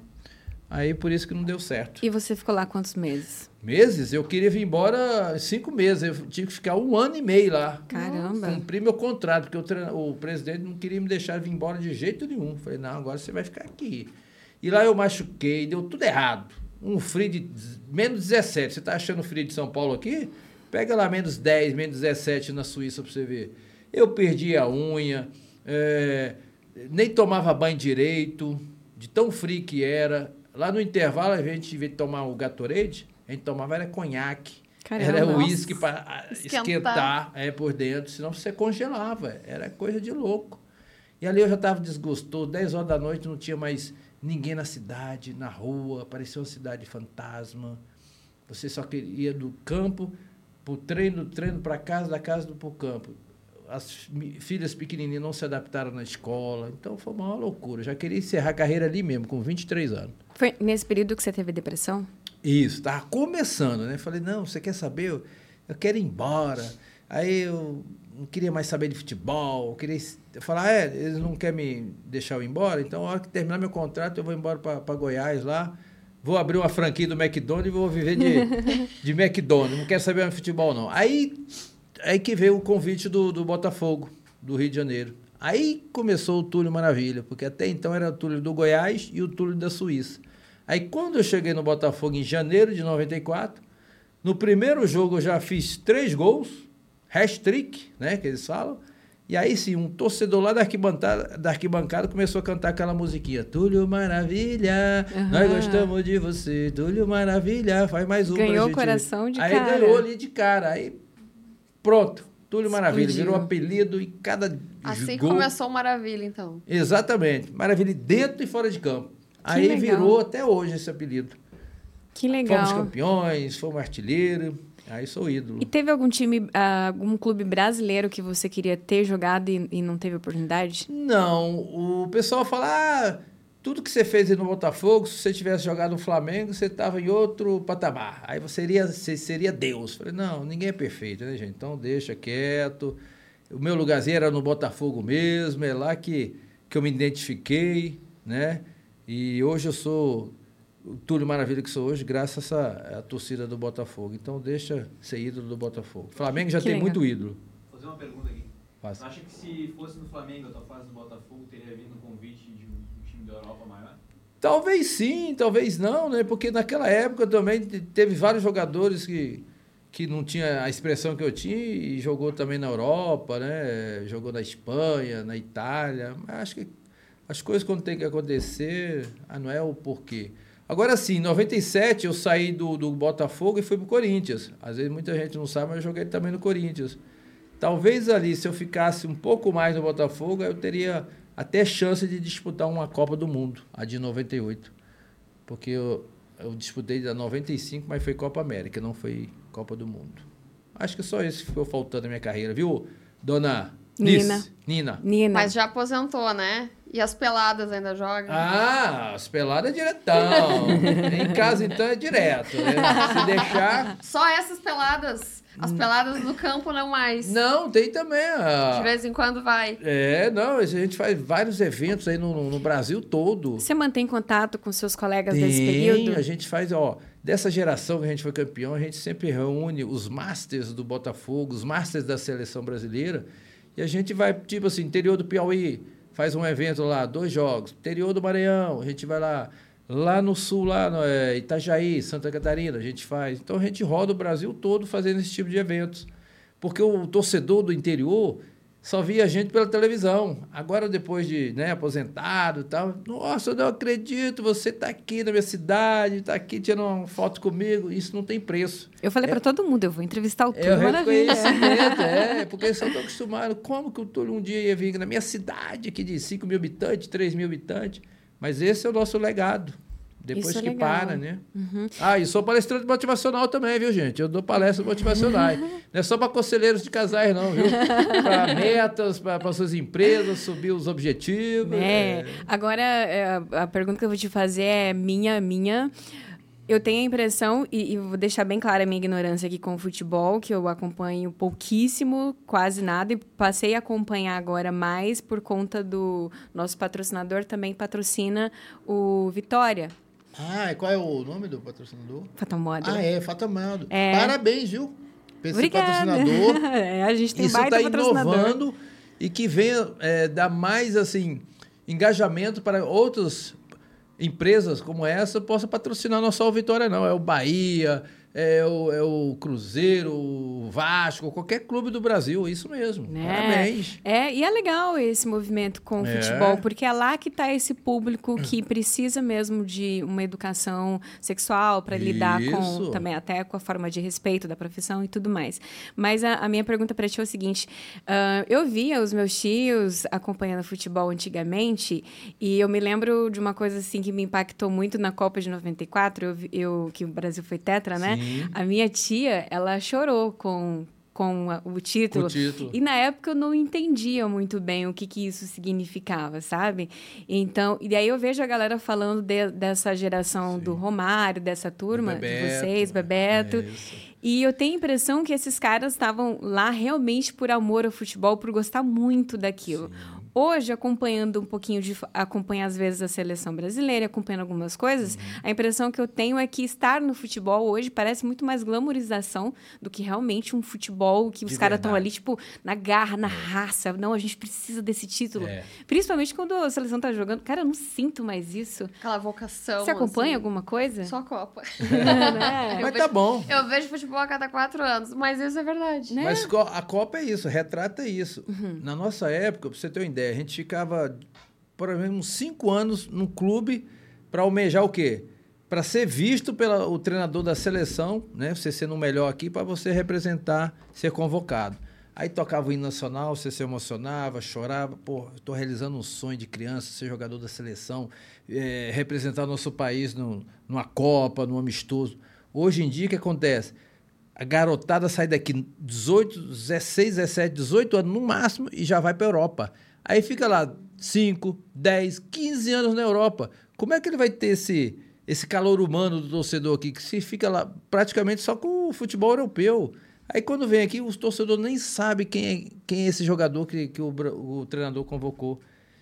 Aí por isso que não deu certo. E você ficou lá quantos meses? Meses? Eu queria vir embora em cinco meses. Eu tive que ficar um ano e meio lá. Caramba. Cumprir meu contrato, porque o, o presidente não queria me deixar vir embora de jeito nenhum. Falei, não, agora você vai ficar aqui. E lá eu machuquei, deu tudo errado. Um frio de menos 17. Você tá achando frio de São Paulo aqui? Pega lá menos 10, menos 17 na Suíça pra você ver. Eu perdi a unha, é, nem tomava banho direito, de tão frio que era. Lá no intervalo, a gente, em vez de tomar o Gatorade, a gente tomava era conhaque. Caramba. Era uísque para Esquentar. é, por dentro, senão você congelava. Era coisa de louco. E ali eu já estava desgostoso. 10 horas da noite não tinha mais ninguém na cidade, na rua. Parecia uma cidade fantasma. Você só queria do campo pro treino, do treino para casa, da casa do pro campo. As filhas pequenininhas não se adaptaram na escola. Então foi uma loucura. Eu já queria encerrar a carreira ali mesmo, com 23 anos. Foi nesse período que você teve depressão? Isso, tava começando, né? Falei, não, você quer saber? Eu, eu quero ir embora. Aí eu não queria mais saber de futebol. Eu queria eu falar, é, eles não querem me deixar eu ir embora, então a hora que terminar meu contrato, eu vou embora para Goiás lá. Vou abrir uma franquia do McDonald's e vou viver de, de McDonald's. Não quero saber mais de futebol, não. Aí, aí que veio o convite do, do Botafogo, do Rio de Janeiro. Aí começou o Túlio Maravilha, porque até então era o Túlio do Goiás e o Túlio da Suíça. Aí quando eu cheguei no Botafogo em janeiro de 94, no primeiro jogo eu já fiz três gols, hat-trick, né, que eles falam. E aí sim, um torcedor lá da arquibancada, da arquibancada começou a cantar aquela musiquinha. Túlio Maravilha, nós Aham. gostamos de você. Túlio Maravilha, faz mais um pra Ganhou o gente. coração de aí cara. ganhou ali de cara. Aí pronto, Túlio Maravilha. Explodiu. Virou apelido e cada Assim gol... começou o Maravilha, então. Exatamente. Maravilha dentro e fora de campo. aí legal. virou até hoje esse apelido. Que Fomos legal. campeões, fomos artilheiro. Aí sou ídolo. E teve algum time, ah, algum clube brasileiro que você queria ter jogado e, e não teve oportunidade? Não, o pessoal fala, ah, tudo que você fez aí no Botafogo, se você tivesse jogado no Flamengo, você estava em outro patamar. Aí você seria, você seria Deus. Falei, não, ninguém é perfeito, né, gente? Então deixa quieto. O meu lugarzinho era no Botafogo mesmo, é lá que, que eu me identifiquei, né? E hoje eu sou o Túlio Maravilha que sou hoje, graças à, à torcida do Botafogo. Então deixa ser ídolo do Botafogo. Flamengo já Que tem legal. muito ídolo. Vou fazer uma pergunta aqui. Faz. Você acha que se fosse no Flamengo, a tua fase do Botafogo, teria vindo um convite de um, um time da Europa? Talvez sim, talvez não, né? Porque naquela época também te- teve vários jogadores que, que não tinha a expressão que eu tinha e jogou também na Europa, né? Jogou na Espanha, na Itália. Mas acho que as coisas quando tem que acontecer, ah, não é o porquê. Agora sim, em 97 eu saí do, do Botafogo e fui pro Corinthians. Às vezes muita gente não sabe, mas eu joguei também no Corinthians. Talvez ali, se eu ficasse um pouco mais no Botafogo, eu teria até chance de disputar uma Copa do Mundo, a de 98. Porque eu, eu disputei da 95, mas foi Copa América, não foi Copa do Mundo. Acho que só isso que ficou faltando na minha carreira, viu, dona Nina. Nina. Nina. Mas já aposentou, né? E as peladas ainda jogam? Ah, as peladas é diretão. em casa, então, é direto. Né? Se deixar. Só essas peladas. As peladas no campo não mais. Não, tem também. A... De vez em quando vai. É, não, a gente faz vários eventos aí no, no Brasil todo. Você mantém contato com seus colegas Tem, desse período? a gente faz, ó, dessa geração que a gente foi campeão, a gente sempre reúne os masters do Botafogo, os masters da seleção brasileira, e a gente vai, tipo assim, interior do Piauí, faz um evento lá, dois jogos, interior do Maranhão, a gente vai lá, lá no sul, lá no é, Itajaí, Santa Catarina, a gente faz. Então a gente roda o Brasil todo fazendo esse tipo de eventos. Porque o torcedor do interior só via a gente pela televisão. Agora, depois de né, aposentado e tal, nossa, eu não acredito, você está aqui na minha cidade, está aqui tirando uma foto comigo. Isso não tem preço. Eu falei pra todo mundo, eu vou entrevistar o Túlio É Maravilha. é, porque eles só estão acostumados. Como que o Túlio um dia ia vir na minha cidade, aqui de 5 mil habitantes, 3 mil habitantes? Mas esse é o nosso legado. Depois Isso é que legal. para, né? Ah, e sou palestrante motivacional também, viu, gente? Eu dou palestras motivacionais. não é só para conselheiros de casais, não, viu? Para metas, para suas empresas, subir os objetivos. É. Agora, é, a pergunta que eu vou te fazer é minha, minha. Eu tenho a impressão, e, e vou deixar bem clara a minha ignorância aqui com o futebol, que eu acompanho pouquíssimo, quase nada, e passei a acompanhar agora mais por conta do nosso patrocinador também patrocina o Vitória, Ah, e qual é o nome do patrocinador? Fatal Model. Ah, é, Fatamado. É. Parabéns, viu? Pra esse Obrigada. patrocinador. É, a gente tem Isso baita está patrocinador. inovando e que venha é, dar mais assim engajamento para outras empresas como essa possa patrocinar não só o Vitória não. É o Bahia é o, é o Cruzeiro o Vasco qualquer clube do Brasil isso mesmo Né? parabéns É, e é legal esse movimento com o É. futebol, porque é lá que está esse público que precisa mesmo de uma educação sexual para lidar com também até com a forma de respeito da profissão e tudo mais. Mas a, a minha pergunta para ti é o seguinte: ah, eu via os meus tios acompanhando futebol antigamente e eu me lembro de uma coisa assim que me impactou muito na Copa de 94, eu, eu que o Brasil foi tetra, né? Sim. A minha tia, ela chorou com com a- o título. O título. E na época eu não entendia muito bem o que, que isso significava, sabe? Então, e daí eu vejo a galera falando de- dessa geração do Romário, dessa turma, de Bebeto, vocês, Bebeto. é. E eu tenho a impressão que esses caras estavam lá realmente por amor ao futebol, por gostar muito daquilo. Hoje, acompanhando um pouquinho de. acompanha às vezes a seleção brasileira, acompanhando algumas coisas, Uhum. a impressão que eu tenho é que estar no futebol hoje parece muito mais glamorização do que realmente um futebol que os De caras estão ali, tipo, na garra, na raça. Não, a gente precisa desse título. É. Principalmente quando a seleção tá jogando. Cara, eu não sinto mais isso. Aquela vocação. Você acompanha assim. alguma coisa? Só a Copa. Né? mas tá bom Eu vejo futebol a cada quatro anos, mas isso é verdade. Né? Mas a Copa é isso, retrata isso. Uhum. Na nossa época, pra você ter uma ideia, a gente ficava, por exemplo, uns cinco anos num clube para almejar o quê? Para ser visto pelo treinador da seleção, né? Você sendo o melhor aqui, para você representar, ser convocado. Aí tocava o hino nacional, você se emocionava, chorava. Pô, estou realizando um sonho de criança, ser jogador da seleção, eh, representar nosso país no, numa Copa, num amistoso. Hoje em dia, o que acontece? A garotada sai daqui 18, 16, 17, 18 anos no máximo e já vai para Europa. Aí fica lá 5, 10, 15 anos na Europa. Como é que ele vai ter esse, esse calor humano do torcedor aqui, que se fica lá praticamente só com o futebol europeu? Aí quando vem aqui, os torcedores nem sabem quem é, quem é esse jogador que, que o, o treinador convocou.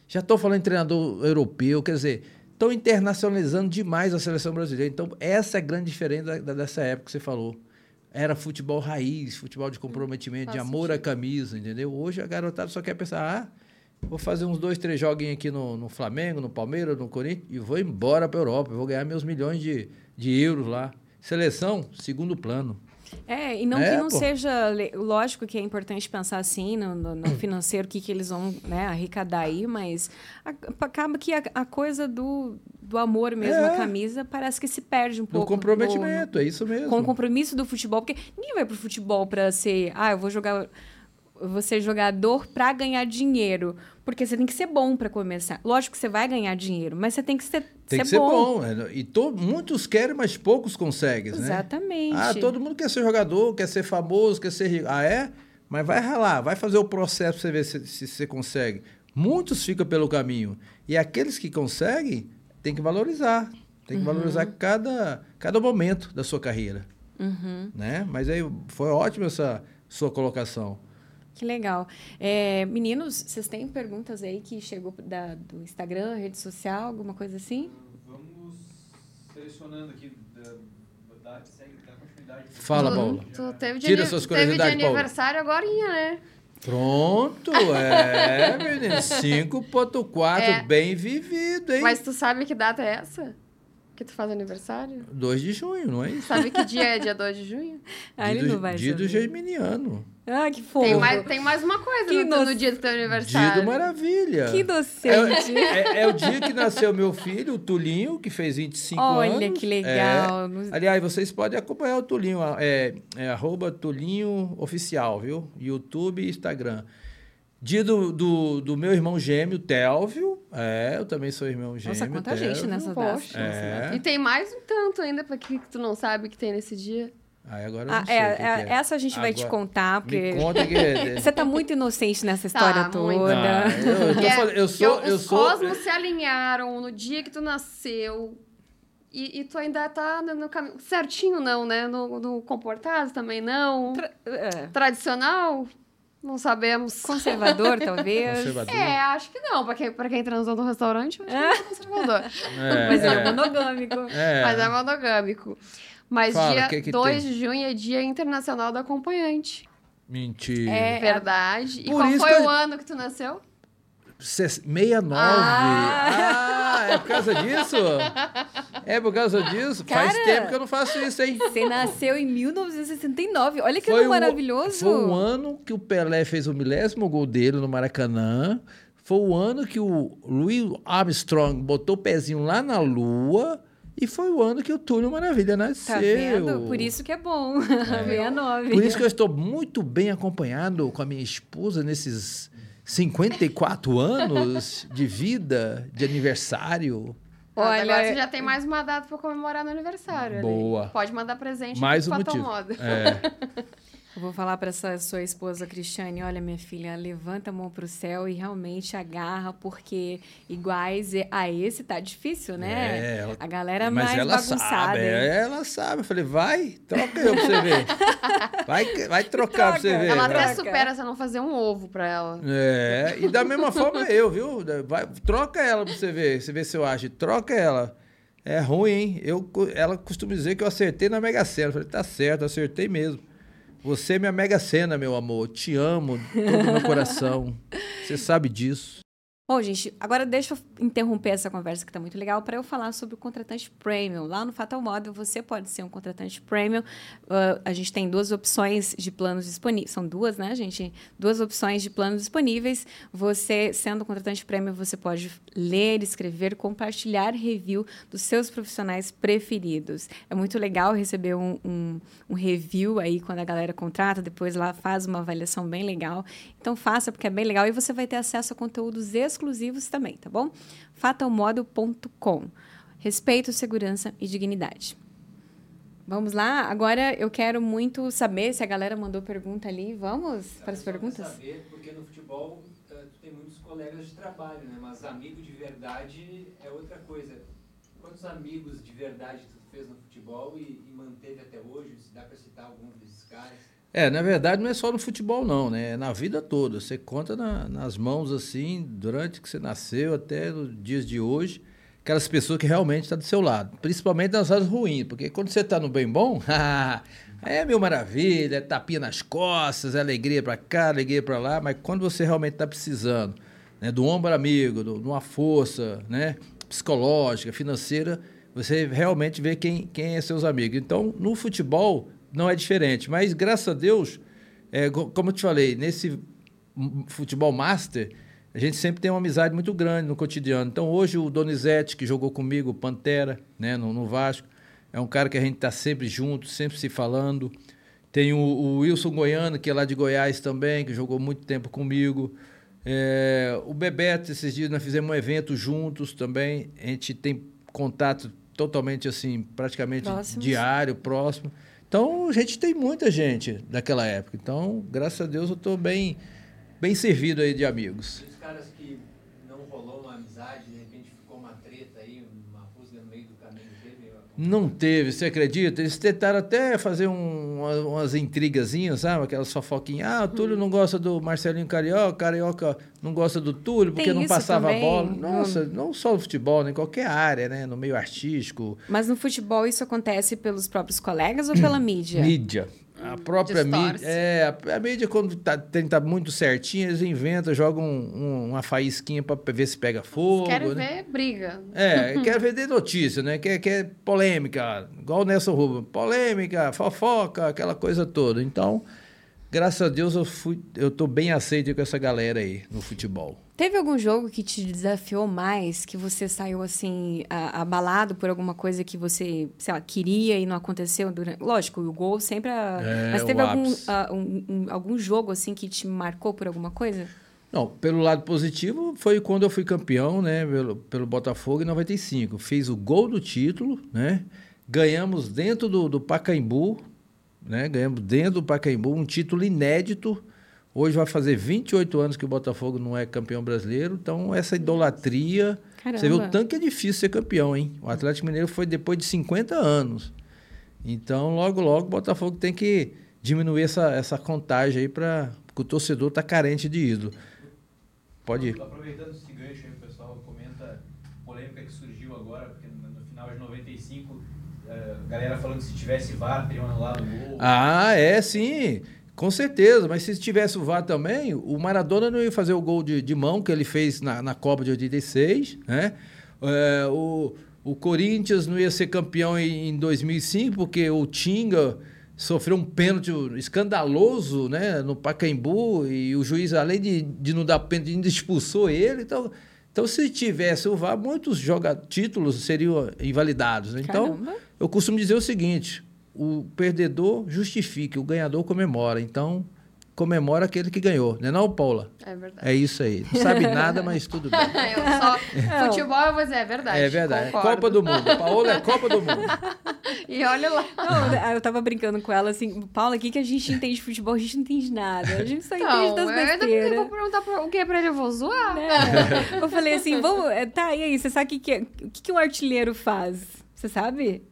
Já estou falando em treinador europeu, quer dizer, estão internacionalizando demais a seleção brasileira. Então, essa é a grande diferença da- dessa época que você falou. Era futebol raiz, futebol de comprometimento, de amor à camisa, entendeu? Hoje a garotada só quer pensar, ah, vou fazer uns dois, três joguinhos aqui no, no Flamengo, no Palmeiras, no Corinthians e vou embora para a Europa. Vou ganhar meus milhões de, de euros lá. Seleção, segundo plano. É, e não É, que não pô. seja. Lógico que é importante pensar assim no, no- no financeiro, o que, que eles vão né, arrecadar aí, mas a- acaba que a, a coisa do, do amor mesmo É. à camisa parece que se perde um No pouco. comprometimento, é isso mesmo. com o compromisso do futebol, porque ninguém vai pro futebol para ser, ah, eu vou jogar ser jogador para ganhar dinheiro, porque você tem que ser bom para começar. Lógico que você vai ganhar dinheiro, mas você tem que ser, Tem que ser bom. é, E to, muitos querem, mas poucos conseguem, né? Exatamente. Ah, todo mundo quer ser jogador, quer ser famoso, quer ser rico. Ah, é? Mas vai ralar, vai fazer o processo pra você ver se, se você consegue. Muitos ficam pelo caminho. E aqueles que conseguem, tem que valorizar. Tem que valorizar cada, cada momento da sua carreira. Uhum. Né? Mas aí foi ótima essa sua colocação. Que legal. É, meninos, vocês têm perguntas aí que chegou da, do Instagram, rede social, alguma coisa assim? Vamos selecionando aqui da, da, da continuidade. Fala, tu, Paula. Tu teve de, Tira suas teve de curiosidades, aniversário agora, né? Pronto, é, menino. 5.4, É. bem vivido, hein? Mas tu sabe que data é essa? Que tu faz aniversário? 2 de junho, não é isso? Sabe que dia é dia 2 de junho? Ah, ele dia do, não vai dia do geminiano. Ah, que fofo. Tem mais, tem mais uma coisa Que no, no ino- dia do teu Dia aniversário. do Maravilha. Que É, docente. é- é o dia que nasceu meu filho, o Tulinho, que fez 25 anos. Olha que legal. É. Aliás, vocês podem acompanhar o Tulinho, é, é arroba Tulinho Oficial, viu? YouTube e Instagram. Dia do, do, do meu irmão gêmeo, Telvio. É, eu também sou irmão gêmeo. Nossa, quanta gente nessa data. É. E tem mais um tanto ainda pra que, que tu não sabe que tem nesse dia. Aí agora eu Ah, não sei é, que é, que é. essa a gente vai te Agora, contar, porque Me conta que... é- você tá muito inocente nessa história Tá, muito. toda. Ah, eu, eu é- falando- eu sou... os Eu sou cosmos se alinharam no dia que tu nasceu. E, e tu ainda tá no, no caminho. Certinho, não, né? No, no comportado também não. Tra- é, Tradicional? Não sabemos. Conservador, talvez. conservador. É, acho que não. Pra quem, pra quem transou no restaurante, eu acho que não é conservador. É, Mas é é. monogâmico. É. Mas é monogâmico. Mas Fala, dia que que 2 tem? de junho é dia internacional do acompanhante. Mentira. É verdade. E Por qual foi que o ano que tu nasceu? Ses- 69. Ah. Ah. é por causa disso? É por causa disso? Faz Cara. tempo que eu não faço isso, hein? Você nasceu em 1969. Olha que Foi o- maravilhoso. Foi o ano que o Pelé fez o milésimo gol dele no Maracanã. Foi o ano que o Louis Armstrong botou o pezinho lá na Lua. E foi o ano que o Túlio Maravilha nasceu. Tá vendo? Por isso que é bom. 69. Por isso que eu estou muito bem acompanhado com a minha esposa nesses 54 anos de vida, de aniversário. Olha, Olha, agora você já tem mais uma data pra comemorar no aniversário. ali. Boa. Pode mandar presente Mais um Fatal motivo. Moda. É. Eu vou falar para essa sua esposa Cristiane, olha minha filha, levanta a mão pro céu e realmente agarra, porque iguais a esse tá difícil, né? É, ela- a galera Mas mais ela bagunçada. sabe, é, ela sabe. Eu falei, vai, troca eu pra você ver. Vai, vai trocar pra você Troca. ver. Ela até Troca. supera se não fazer um ovo pra ela. É, e da mesma forma eu, viu? Vai, troca ela pra você ver, você ver se eu acho. Troca ela. É ruim, hein? Eu, co- ela costuma dizer que eu acertei na Mega Sena. Eu falei, tá certo, acertei mesmo. Você é minha Mega Sena, meu amor. Te amo, todo meu coração. Você sabe disso. Bom, gente, agora deixa eu interromper essa conversa que está muito legal para eu falar sobre o contratante premium. Lá no Fatal Model, você pode ser um contratante premium. Ah, a gente tem duas opções de planos disponíveis. São duas, né, gente? Duas opções de planos disponíveis. Você, sendo contratante premium, você pode ler, escrever, compartilhar review dos seus profissionais preferidos. É muito legal receber um, um, um review aí quando a galera contrata, depois lá faz uma avaliação bem legal. Então faça, porque é bem legal. E você vai ter acesso a conteúdos exclusivos também, tá bom? fatalmodel.com. Respeito, segurança e dignidade. Vamos lá? Agora eu quero muito saber se a galera mandou pergunta ali. Vamos Cara, para as perguntas? saber, porque no futebol eh, tu tem muitos colegas de trabalho, né? Mas amigo de verdade é outra coisa. Quantos amigos de verdade tu fez no futebol e, e manteve até hoje? Se dá pra citar algum desses caras? É, na verdade não é só no futebol não, né? É na vida toda. Você conta na- nas mãos assim, durante que você nasceu até os dias de hoje, aquelas pessoas que realmente estão do seu lado. Principalmente nas horas ruins, porque quando você está no bem bom, é mil maravilha, é tapinha nas costas, é alegria para cá, alegria para lá, mas quando você realmente está precisando, né, do ombro amigo, de uma força, né, psicológica, financeira, você realmente vê quem, quem é seus amigos. Então, no futebol não é diferente, mas graças a Deus, é, co- como eu te falei, nesse futebol master, a gente sempre tem uma amizade muito grande no cotidiano. Então, hoje, o Donizete, que jogou comigo, o Pantera, né, no, no Vasco, é um cara que a gente está sempre junto, sempre se falando. Tem o, o Wilson Goiano, que é lá de Goiás também, que jogou muito tempo comigo. É, o Bebeto, esses dias nós fizemos um evento juntos também. A gente tem contato totalmente assim, praticamente Próximos. diário, próximo. Então, a gente tem muita gente daquela época. Então, graças a Deus, eu estou bem, bem servido aí de amigos. Os caras que não rolou uma amizade, de repente ficou uma treta aí, uma rusga no meio do caminho, teve? Não teve, você acredita? Eles tentaram até fazer um- uma- umas intrigazinhas, sabe? Aquelas fofoquinhas. Ah, o Túlio não gosta do Marcelinho Carioca, Carioca não gosta do Túlio porque Tem não passava a também? bola. Hum. Nossa, não só no futebol, né? em qualquer área, né? No meio artístico, Mas no futebol isso acontece pelos próprios colegas ou pela mídia? mídia. A própria mídia. distorce. É, a, a mídia, quando tá, tem que tá muito certinho, eles inventam, jogam um- uma faísquinha para ver se pega fogo. Querem né? ver briga. É, quer vender notícia, né? Quer, quer polêmica, igual o Nelson Rubens. Polêmica, fofoca, aquela coisa toda. Então, graças a Deus, eu, fui, eu tô bem aceito com essa galera aí no futebol. Teve algum jogo que te desafiou mais, que você saiu assim, a- abalado por alguma coisa que você, sei lá, queria e não aconteceu durante. Lógico, o gol sempre. a- É, Mas teve algum, ápice. ah, um- um- algum jogo assim que te marcou por alguma coisa? Não, pelo lado positivo, foi quando eu fui campeão, né? Pelo, pelo Botafogo em 95. Fiz o gol do título, né? Ganhamos dentro do, do Pacaembu, né? Ganhamos dentro do Pacaembu um título inédito. Hoje vai fazer 28 anos que o Botafogo não é campeão brasileiro. Então, essa idolatria. Caramba. Você vê o tanto que é difícil ser campeão, hein? O Atlético Mineiro foi depois de 50 anos. Então, logo, logo, o Botafogo tem que diminuir essa, essa contagem aí para porque o torcedor tá carente de ídolo. Pode ir. Aproveitando esse gancho aí, o pessoal comenta polêmica que surgiu agora, porque no, final de 95, eh, a galera falando que se tivesse VAR, teriam anulado o gol. Ah, é, sim. Com certeza. Mas se tivesse o VAR também, o Maradona não ia fazer o gol de, de mão que ele fez na, na Copa de 86, né? É, o, o Corinthians não ia ser campeão em, em 2005 porque o Tinga sofreu um pênalti escandaloso, né, no Pacaembu e o juiz, além de, de não dar pênalti, ainda expulsou ele. Então, então se tivesse o VAR, muitos joga títulos seriam invalidados. Né? Então, eu costumo dizer o seguinte: o perdedor justifica, o ganhador comemora. Então, comemora aquele que ganhou, não é não, Paula? É verdade. É isso aí. Não sabe nada, mas tudo bem. eu só. Futebol, eu vou dizer, é verdade. É verdade. É concordo. Copa do Mundo. Paola é Copa do Mundo. E olha lá. Não, eu tava brincando com ela assim, Paula, o que, que a gente entende de futebol? A gente não entende nada. A gente só entende Não, das eu ainda besteiras. vou perguntar pra- o que é pra ele, eu vou zoar. É. Eu falei assim, vamos. é, Tá, e aí, você sabe o que, que, é- o que, que um artilheiro faz? Você sabe?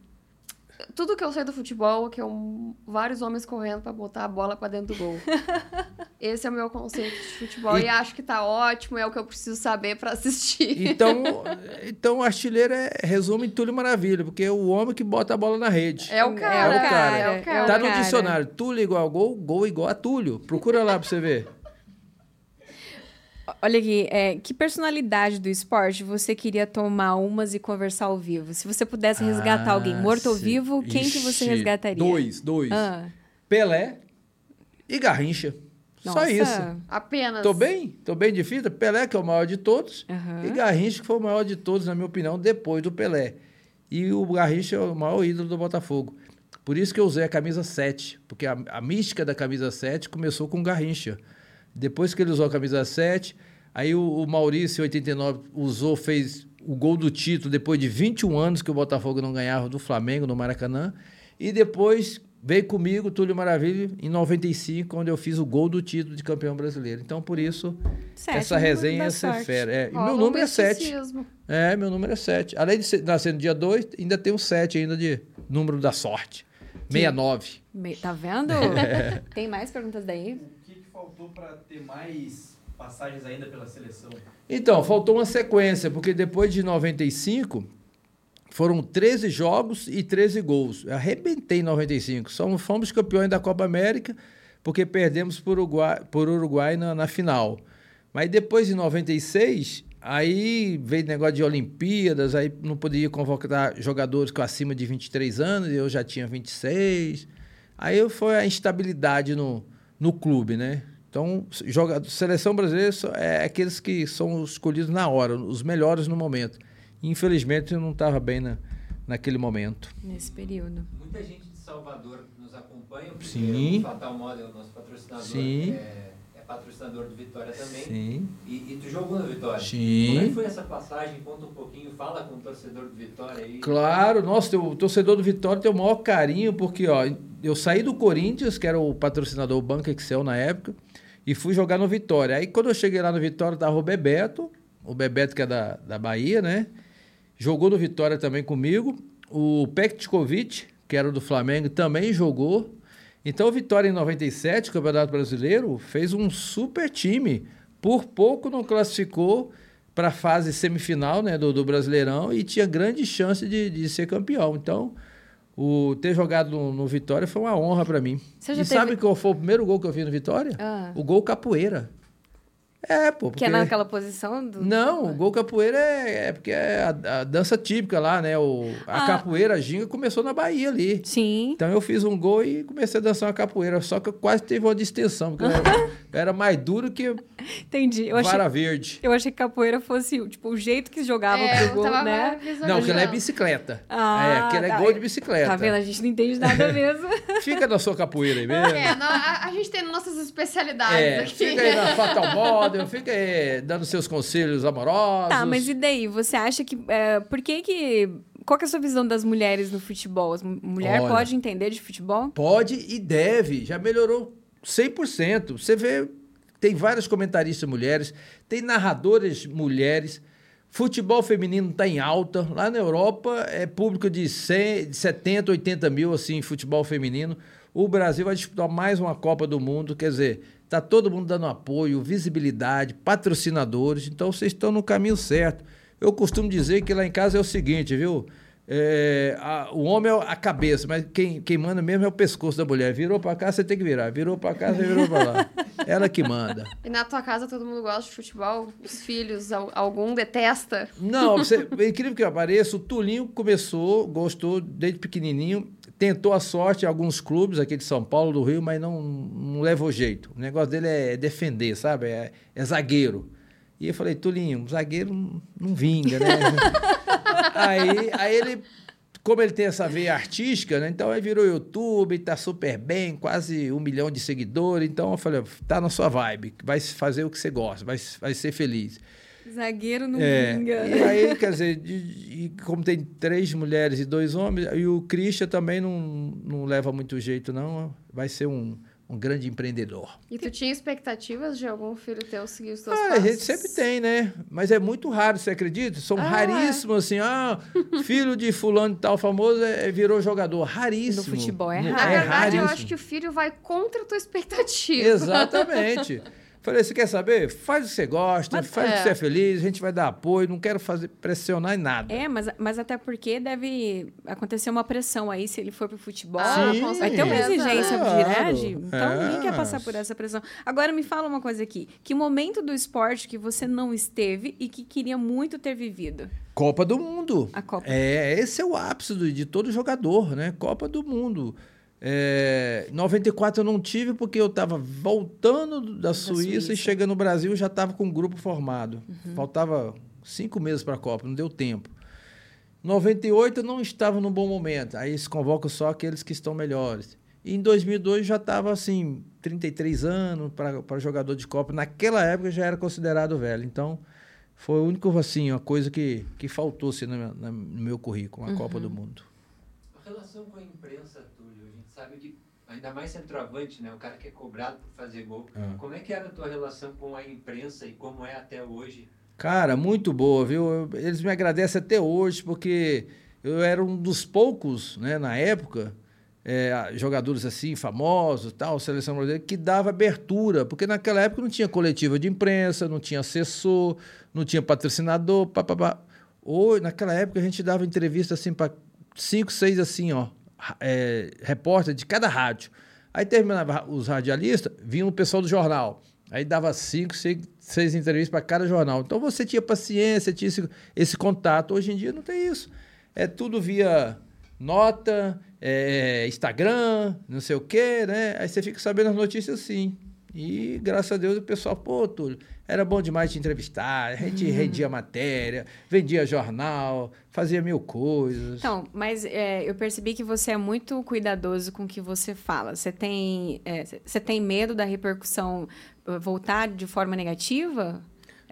Tudo que eu sei do futebol é que é um- vários homens correndo pra botar a bola pra dentro do gol. Esse é o meu conceito de futebol e, E- acho que tá ótimo, é o que eu preciso saber pra assistir. Então, então o artilheiro é, resume Túlio Maravilha, porque é o homem que bota a bola na rede. É o cara, É o cara. é o cara. Tá cara. no dicionário. Túlio igual gol, gol igual a Túlio. Procura lá pra você ver. Olha aqui, é, que personalidade do esporte você queria tomar umas e conversar ao vivo? Se você pudesse resgatar Ah, alguém morto ou sim. vivo, quem que você Ixi, resgataria? Dois, dois. Ah, Pelé e Garrincha. Só nossa. isso. Apenas. Tô bem? Tô bem de fita? Pelé, que é o maior de todos. Aham. E Garrincha, que foi o maior de todos, na minha opinião, depois do Pelé. E o Garrincha é o maior ídolo do Botafogo. Por isso que eu usei a camisa 7, porque a, a mística da camisa 7 começou com o Garrincha. Depois que ele usou a camisa 7, aí o, o Maurício, em 89, usou, fez o gol do título depois de 21 anos que o Botafogo não ganhava do Flamengo no Maracanã. E depois veio comigo, Túlio Maravilha, em 95, onde eu fiz o gol do título de campeão brasileiro. Então, por isso, Sete, essa número resenha ia ser fera. É, Rola meu número é 7. misticismo. É, meu número é 7. Além de ser, nascer no dia 2, ainda tem o 7 ainda de número da sorte. 69. Me- Tá vendo? É. Tem mais perguntas daí? Faltou para ter mais passagens ainda pela seleção? Então, faltou uma sequência, porque depois de 95, foram 13 jogos e 13 gols. Eu arrebentei em 95. Somos, fomos campeões da Copa América, porque perdemos por Uruguai, por Uruguai na, na final. Mas depois de 96, aí veio negócio de Olimpíadas, aí não podia convocar jogadores com acima de 23 anos, eu já tinha 26. Aí foi a instabilidade no, no clube, né? Então, joga, seleção brasileira só- é aqueles que são escolhidos na hora, os melhores no momento. Infelizmente, eu não estava bem na, naquele momento. Nesse período. Muita gente de Salvador nos acompanha, porque Sim. o Fatal Model, nosso patrocinador, Sim. É, é patrocinador do Vitória também. Sim. E, e tu jogou no Vitória. Sim. Como é que foi essa passagem? Conta um pouquinho, fala com o torcedor do Vitória aí. Claro, nossa, o torcedor do Vitória tem o maior carinho, porque ó, eu saí do Corinthians, que era o patrocinador o Banco Excel na época, e fui jogar no Vitória. Aí quando eu cheguei lá no Vitória, tava o Bebeto, o Bebeto que é da, da Bahia, né? Jogou no Vitória também comigo. O Pektikovic, que era do Flamengo, também jogou. Então o Vitória em 97, Campeonato Brasileiro, fez um super time. Por pouco não classificou para a fase semifinal né, do, do Brasileirão e tinha grande chance de, de ser campeão. Então, o, ter jogado no, no Vitória foi uma honra para mim. Você já e teve- sabe qual foi o primeiro gol que eu fiz no Vitória? Ah. O gol capoeira. É, pô. Que é naquela posição do. Não, o gol capoeira é, é porque é a, a dança típica lá, né? O, a Ah. capoeira, a ginga, começou na Bahia ali. Sim. Então eu fiz um gol e comecei a dançar uma capoeira. Só que eu quase teve uma distensão, porque eu era, eu era mais duro que Entendi. Eu achei, vara verde. eu achei que capoeira fosse tipo, o jeito que jogava É, pro gol, tava né? Não, aquilo é bicicleta. Ah, é, aquilo tá. é gol de bicicleta. Tá vendo? A gente não entende nada mesmo. Fica na sua capoeira aí mesmo. É, não, a, a gente tem nossas especialidades É, aqui. fica aí na Fatal Model, fica aí dando seus conselhos amorosos. Tá, mas e daí? Você acha que. é, por que que. Qual que é a sua visão das mulheres no futebol? As mu- mulher Olha. pode entender de futebol? Pode e deve, já melhorou 100%. Você vê, tem várias comentaristas mulheres, tem narradoras mulheres. Futebol feminino está em alta. Lá na Europa é público de 100, de 70, 80 mil, assim, futebol feminino. O Brasil vai disputar mais uma Copa do Mundo, quer dizer, tá todo mundo dando apoio, visibilidade, patrocinadores. Então vocês estão no caminho certo. Eu costumo dizer que lá em casa é o seguinte, viu? É, a- o homem é a cabeça, mas quem, quem manda mesmo é o pescoço da mulher. Virou pra cá, você tem que virar. Virou pra cá, você virou pra lá. Ela que manda. E na tua casa todo mundo gosta de futebol? Os filhos, al- algum detesta? Não, você, é incrível que pareça, o Tulinho começou, gostou desde pequenininho, tentou a sorte em alguns clubes aqui de São Paulo, do Rio, mas não, não levou jeito. O negócio dele é defender, sabe? É, é zagueiro. E eu falei, Tulinho, zagueiro não, vinga, né? aí, aí ele, como ele tem essa veia artística, né? Então ele virou YouTube, tá super bem, quase um milhão de seguidores. Então eu falei, tá na sua vibe, vai fazer o que você gosta, vai, vai ser feliz. Zagueiro não É, vinga. e aí, quer dizer, de- e como tem três mulheres e dois homens, e o Christian também não, não leva muito jeito, não. Vai ser um, um grande empreendedor. E tu tinha expectativas de algum filho teu seguir os teus Ah, a passos? gente sempre tem, né? Mas é muito raro, você acredita? São Ah, raríssimos, assim, ah, filho de fulano e tal famoso é, virou jogador. Raríssimo. No futebol é No- Na raro. verdade, eu raríssimo. acho que o filho vai contra a tua expectativa. Exatamente. Falei, você quer saber? Faz o que você gosta, Mas- faz o que é. você é feliz, a gente vai dar apoio, não quero fazer pressionar em nada. É, mas, mas até porque deve acontecer uma pressão aí se ele for pro futebol. Ah, Sim. com Vai ter uma exigência né? de, né? Claro. de- Então É. ninguém quer passar por essa pressão. Agora me fala uma coisa aqui. Que momento do esporte que você não esteve e que queria muito ter vivido? Copa do Mundo. A Copa. É, esse é o ápice do- de todo jogador, né? Copa do Mundo. É, 94 eu não tive porque eu estava voltando da Suíça, Suíça. e chegando no Brasil já estava com um grupo formado. Faltava cinco meses para a Copa, não deu tempo. 98 eu não estava num bom momento, aí eles convocam só aqueles que estão melhores. E em 2002 já estava assim, 33 anos para jogador de Copa. Naquela época já era considerado velho. Então foi o único assim, uma coisa que, que faltou assim, no, meu, na- no meu currículo, a Copa do Mundo. A relação com a imprensa, sabe que, ainda mais centroavante, né? O cara que é cobrado por fazer gol. Ah. Como é que era a tua relação com a imprensa e como é até hoje? Cara, muito boa, viu? Eles me agradecem até hoje, porque eu era um dos poucos, né, na época, é, jogadores assim, famosos, tal, seleção brasileira, que dava abertura, porque naquela época não tinha coletiva de imprensa, não tinha assessor, não tinha patrocinador, papapá. Hoje, naquela época, a gente dava entrevista assim para cinco, seis assim, ó, é, repórter de cada rádio. Aí terminava os radialistas, vinha o pessoal do jornal. Aí dava cinco, seis, seis entrevistas para cada jornal. Então você tinha paciência, tinha esse, esse contato. Hoje em dia não tem isso. É tudo via nota, é, Instagram, não sei o quê, né? Aí você fica sabendo as notícias assim. E graças a Deus o pessoal, pô, Túlio, era bom demais te entrevistar. A gente rendia matéria, vendia jornal, fazia mil coisas. Então, mas é, eu percebi que você é muito cuidadoso com o que você fala. Você tem, é, você tem medo da repercussão eh, voltar de forma negativa?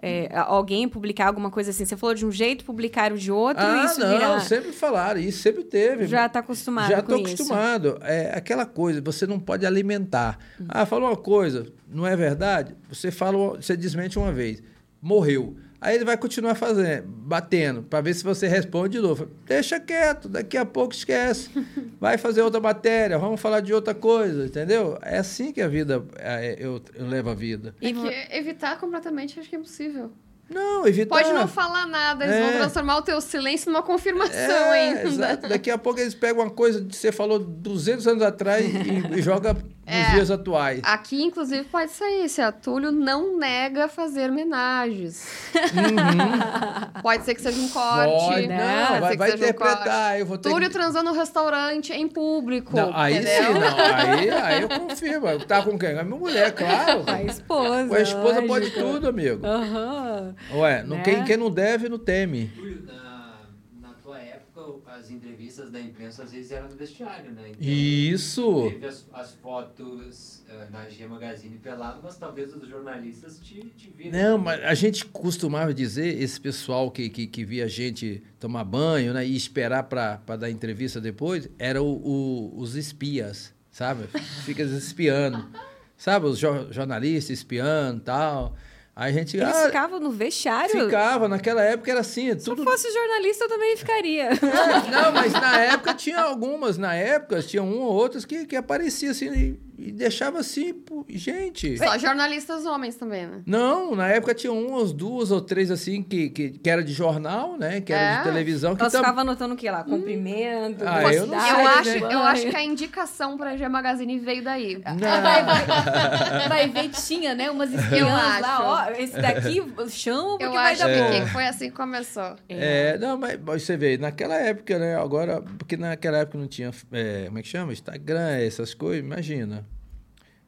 É, alguém publicar alguma coisa assim? Você falou de um jeito, publicaram de outro, ah, isso não, sempre falaram, isso sempre teve. Já está acostumado Já estou acostumado. É aquela coisa, você não pode alimentar. Ah, falou uma coisa, não é verdade? Você fala, você desmente uma vez, morreu. Aí ele vai continuar fazendo, batendo, para ver se você responde de novo. Deixa quieto, daqui a pouco esquece. Vai fazer outra matéria, vamos falar de outra coisa, entendeu? É assim que a vida, é, eu, eu levo a vida. É E que evitar completamente acho que é impossível. Não, evitar... Pode não falar nada, eles É. vão transformar o teu silêncio numa confirmação É, ainda. exato. Daqui a pouco eles pegam uma coisa que você falou 200 anos atrás e, e joga nos É. dias atuais. Aqui, inclusive, pode sair. Se a Túlio não nega fazer homenagens. Pode ser que seja um corte. Uhum. Pode, né? não, Pode vai, vai seja um interpretar. eu vou ter Túlio que... transando no restaurante em público. Não, aí entendeu? sim, não. Aí, aí eu confirmo. Tá com quem? A minha mulher, claro. Com a esposa. Com a esposa pode lógico. tudo, amigo. Aham. Ué, não, Né? quem, quem não deve, não teme. Túlio, época, as entrevistas da imprensa às vezes eram no vestiário, né? Então, Isso. Teve as, as fotos eh, na G Magazine pelado, mas talvez os jornalistas te, te viram. Não, mas a gente costumava dizer, esse pessoal que, que, que via a gente tomar banho né, e esperar para dar entrevista depois, eram os espias, sabe? Fica espiando. Sabe, os jo- jornalistas espiando e tal. Aí a gente. Eles ah, ficavam no vestiário? ficava, naquela época era assim, Se eu tudo. fosse jornalista, eu também ficaria. É, não, mas na época tinha algumas, na época tinha um ou outras que, que aparecia assim e, deixava assim, pô, gente. Só jornalistas homens também, né? Não, na época tinha umas duas ou três assim que, que, que era de jornal, né? Que era É? de televisão. Que Elas tam- ficavam anotando o quê lá? Cumprimento, Ah, eu não Eu acho, né? eu acho que a indicação pra G Magazine veio daí. Não. Vai, vai, vai ver, tinha, né? Umas espiãs lá, ó. Esse daqui chama porque Eu vai acho dar bom. que foi assim que começou. É, não, mas, mas você vê, naquela época, né? Agora, porque naquela época não tinha, é, como é que chama? Instagram, essas coisas, imagina.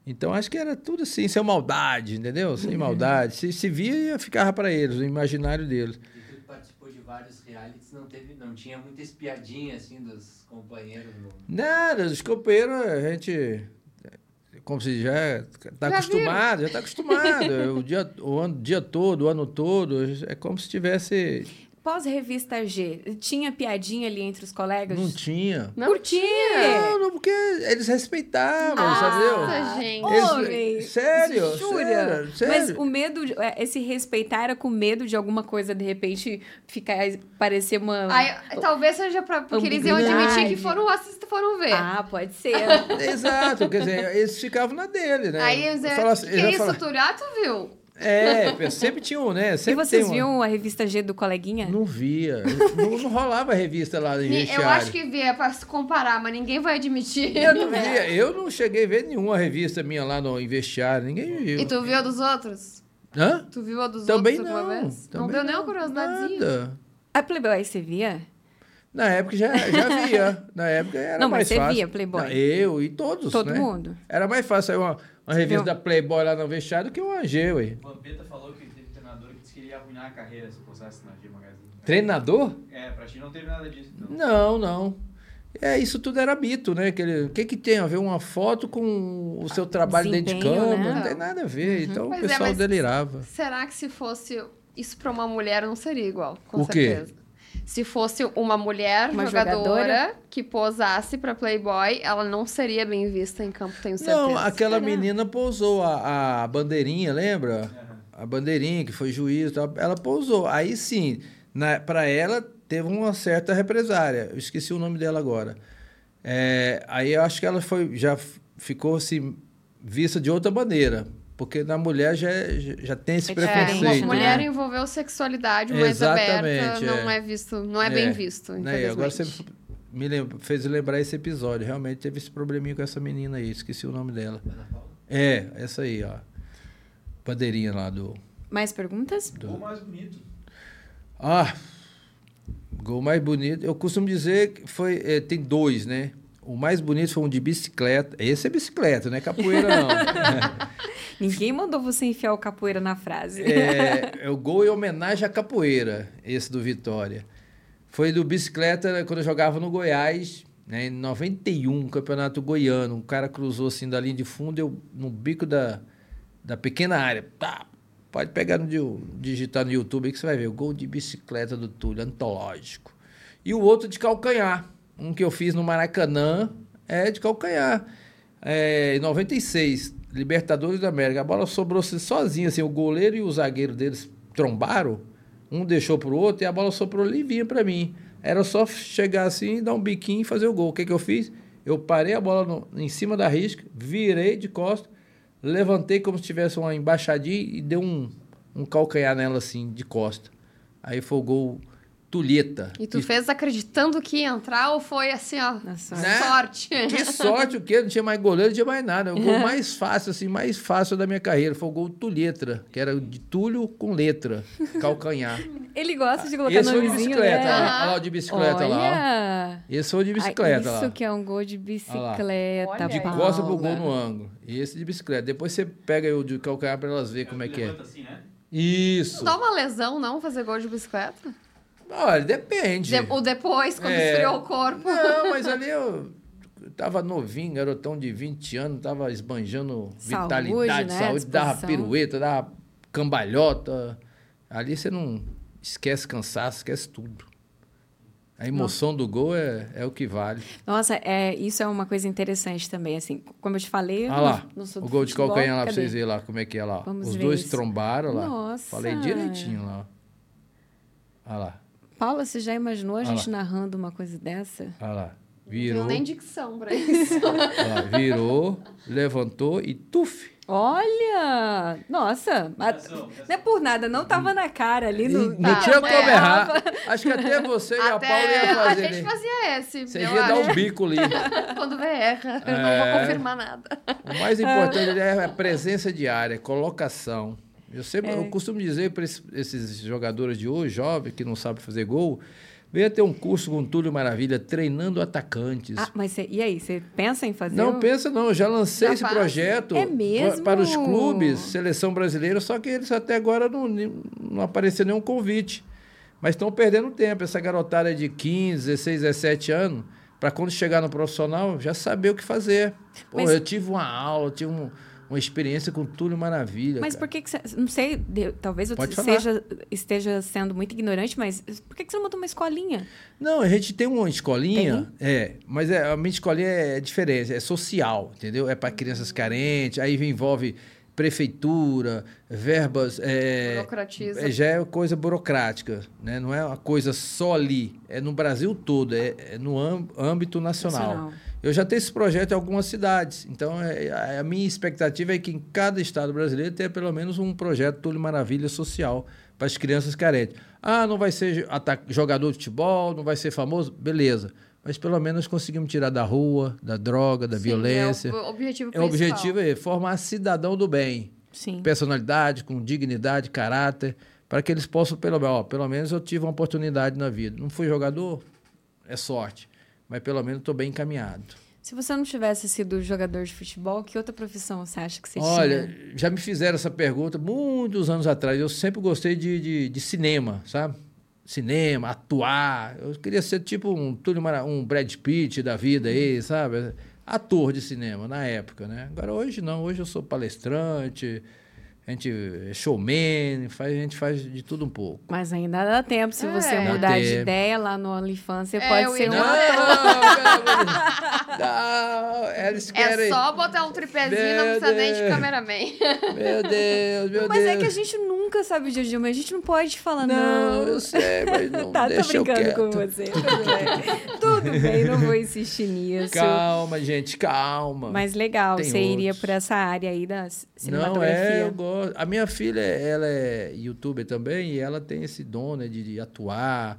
Então acho que era tudo assim, sem maldade, entendeu? Sem maldade. Se, se via, ficava para eles, o imaginário deles. E tu participou de vários realities, não, teve, não tinha muita espiadinha assim dos companheiros. No... Nada, os companheiros, a gente. Como se já está acostumado, já está acostumado. o, dia, o ano, dia todo, o ano todo, é como se tivesse. Pós-revista G, tinha piadinha ali entre os colegas? Não tinha. Não Por quê? Não, não, porque eles respeitavam, Nossa, sabe? gente. Eles- Homem, sério, jura? sério, sério. Mas o medo, é, esse respeitar era com medo de alguma coisa, de repente, ficar, parecer uma... Aí, talvez seja pra, porque eles iam admitir que foram assistir, foram ver. Ah, pode ser. Exato, quer dizer, eles ficavam na dele, né? Aí dizer, assim- que ia isso, Túlio? Ah, tu viu? É, sempre tinha um, né? e Sempre vocês tem uma- viam a revista G do coleguinha? Não via. não, não rolava revista lá em vestiário. Eu acho que via pra se comparar, mas ninguém vai admitir. Eu não via. Eu não cheguei a ver nenhuma revista minha lá no vestiário. Ninguém viu. E tu viu a dos outros? Hã? Tu viu a dos Também outros não. alguma vez? não também deu nenhuma curiosidadezinha? Nada. A Playboy, você via? Na época já, já via. Na época era Não, mas mais você fácil. via Playboy? Não, eu e todos, Todo né? mundo? Era mais fácil uma, uma revista da Playboy lá no vestiário do que uma G, ué. O Vampeta falou que teve treinador que disse que ele ia arruinar a carreira se postasse na G Magazine. Treinador? É, pra ti não teve nada disso. Então. Não, não. É, isso tudo era mito, né? O que, que tem a ver uma foto com o seu trabalho dentro de campo? né? Não tem nada a ver. Então Pois o é, pessoal mas- delirava. Será que se fosse isso pra uma mulher não seria igual? Com O quê? Se fosse uma mulher Uma jogadora, jogadora. que posasse pra Playboy, ela não seria bem vista em campo, tenho certeza. Não, aquela Será? menina pousou a, a bandeirinha, lembra? A bandeirinha, que foi juiz. Ela pousou. Aí sim, na, pra ela teve uma certa represária. Eu esqueci o nome dela agora. É, aí eu acho que ela foi, já ficou assim, vista de outra maneira. Porque na mulher já, é- já, tem esse É É, preconceito. né? mulher envolveu sexualidade mais aberta, Exatamente, não é. é visto, não é, bem É, visto, Né? E Agora você me lembra, fez lembrar esse episódio. Realmente teve esse probleminha com essa menina aí. Esqueci o nome dela. É, essa aí, ó. Bandeirinha lá do. Mais perguntas? O mais bonito. Ah, gol mais bonito. Eu costumo dizer que foi. eh, tem dois, né? O mais bonito foi um de bicicleta. Esse é bicicleta, não é capoeira, não. Ninguém mandou você enfiar o capoeira na frase. é, é o gol em homenagem à capoeira, esse do Vitória. Foi do bicicleta quando eu jogava no Goiás, né, em 91, campeonato goiano. Um cara cruzou assim da linha de fundo, eu no bico da, da pequena área. Tá, pode pegar no di- digitar no YouTube aí que você vai ver. O gol de bicicleta do Túlio, antológico. E o outro de calcanhar. Um que eu fiz no Maracanã é de calcanhar. É, em 96, Libertadores da América. A bola sobrou assim, sozinha, assim, o goleiro e o zagueiro deles trombaram. Um deixou pro outro e a bola soprou ali e vinha pra mim. Era só chegar assim, dar um biquinho e fazer o gol. O que, que eu fiz? Eu parei a bola no- em cima da risca, virei de costas, levantei como se tivesse uma embaixadinha e dei um, um calcanhar nela assim, de costa. Aí foi o gol tulheta. E tu fez acreditando que ia entrar ou foi assim, ó, sorte. Né? sorte? Que sorte o quê? Não tinha mais goleiro, não tinha mais nada. O gol mais fácil, assim, mais fácil da minha carreira foi o gol Tulhetra, que era de Túlio com letra, calcanhar. Ele gosta de colocar Esse foi de bicicleta, né? ó. olha lá o de bicicleta lá. ó. Olha! Esse foi de bicicleta Ah, isso lá. que é um gol de Olha bicicleta, De Olha costa pro gol no ângulo. E esse de bicicleta. Depois você pega o de calcanhar pra elas verem como é que é. Assim, né? Isso. Dá uma lesão, não, fazer gol de bicicleta? Olha, depende. De- o depois, quando É. esfriou o corpo. Não, mas ali eu tava novinho, garotão de 20 anos, tava esbanjando Saúde, vitalidade, né? saúde, dava pirueta, dava cambalhota. Ali você não esquece cansaço, esquece tudo. A emoção do gol é, é o que vale. Nossa, é, isso é uma coisa interessante também, assim, como eu te falei... Eu lá, não sou o gol de calcanhar lá pra vocês verem lá como é que é lá. Vamos Os dois isso. trombaram lá. Nossa. Falei direitinho lá. Olha lá, Paula, você já imaginou a gente lá. narrando uma coisa dessa? olha lá. Não Virou, tenho nem dicção pra isso. olha lá, virou, levantou e tuf. Olha! Nossa! a- Não é por nada, não tava na cara ali no... Não, não Tá, tinha como é. errar. Acho que até você e a Até Paula ia a fazer. gente né? fazia esse. Você ia dar um bico ali. Quando vê, erra. Eu não É. vou confirmar nada. O mais importante é a presença diária, colocação. Eu sempre É. eu costumo dizer para esses jogadores de hoje, jovens, que não sabem fazer gol, venha ter um curso com o Túlio Maravilha, treinando atacantes. Ah, mas você- e aí, você pensa em fazer? Não pensa não, eu já lancei Já esse faz? projeto É mesmo? para os clubes, seleção brasileira, só que eles até agora não, não apareceu nenhum convite. Mas estão perdendo tempo, essa garotada de 15, 16, 17 anos, para quando chegar no profissional, já saber o que fazer. Pô, Mas- eu tive uma aula, eu tive um- uma experiência com Túlio Maravilha. Mas cara. por que, que você. Não sei, de- talvez eu falar. esteja, sendo muito ignorante, mas por que, que você não montou uma escolinha? Não, a gente tem uma escolinha, é, mas é, a minha escolinha é diferente, é social, entendeu? É para crianças carentes, aí envolve prefeitura, verbas, é, Burocratiza. é, já é coisa burocrática, né? Não é uma coisa só ali, é no Brasil todo, é, é no âmb- âmbito nacional. Nacional. Eu já tenho esse projeto em algumas cidades, então é, a- a minha expectativa é que em cada estado brasileiro tenha pelo menos um projeto Túlio Maravilha social para as crianças carentes. Ah, não vai ser jogador de futebol, não vai ser famoso, beleza. Mas pelo menos conseguimos tirar da rua, da droga, da Sim, violência. É o objetivo É o principal. objetivo é formar cidadão do bem, Sim. personalidade, com dignidade, caráter, para que eles possam, pelo, ó, pelo menos eu tive uma oportunidade na vida. Não fui jogador, é sorte, mas pelo menos estou bem encaminhado. Se você não tivesse sido jogador de futebol, que outra profissão você acha que você Olha, tinha? já me fizeram essa pergunta muitos anos atrás. Eu sempre gostei de, de, de cinema, sabe? Cinema, atuar. Eu queria ser tipo um, um Brad Pitt da vida aí, sabe? Ator de cinema na época, né? Agora hoje não, hoje eu sou palestrante, a gente é showman, faz, a gente faz de tudo um pouco. Mas ainda dá tempo. Se É. você mudar de ideia lá no OnlyFans, você É, pode ser um Não, ator. não, eles querem. É só botar um tripézinho, não Meu precisa nem de Deus. cameraman. Meu Deus, meu Mas Deus. é que a gente nunca sabe o dia de mas a gente não pode falar Não, não. eu sei, mas não Tá, tô deixa eu brincando com você. Tudo bem. Tudo bem, não vou insistir nisso. Calma, gente, calma. Mas legal, Tem você iria outros. por essa área aí da c- Não, cinematografia. é, eu gosto. A minha filha, ela é youtuber também e ela tem esse dom né, de, de atuar,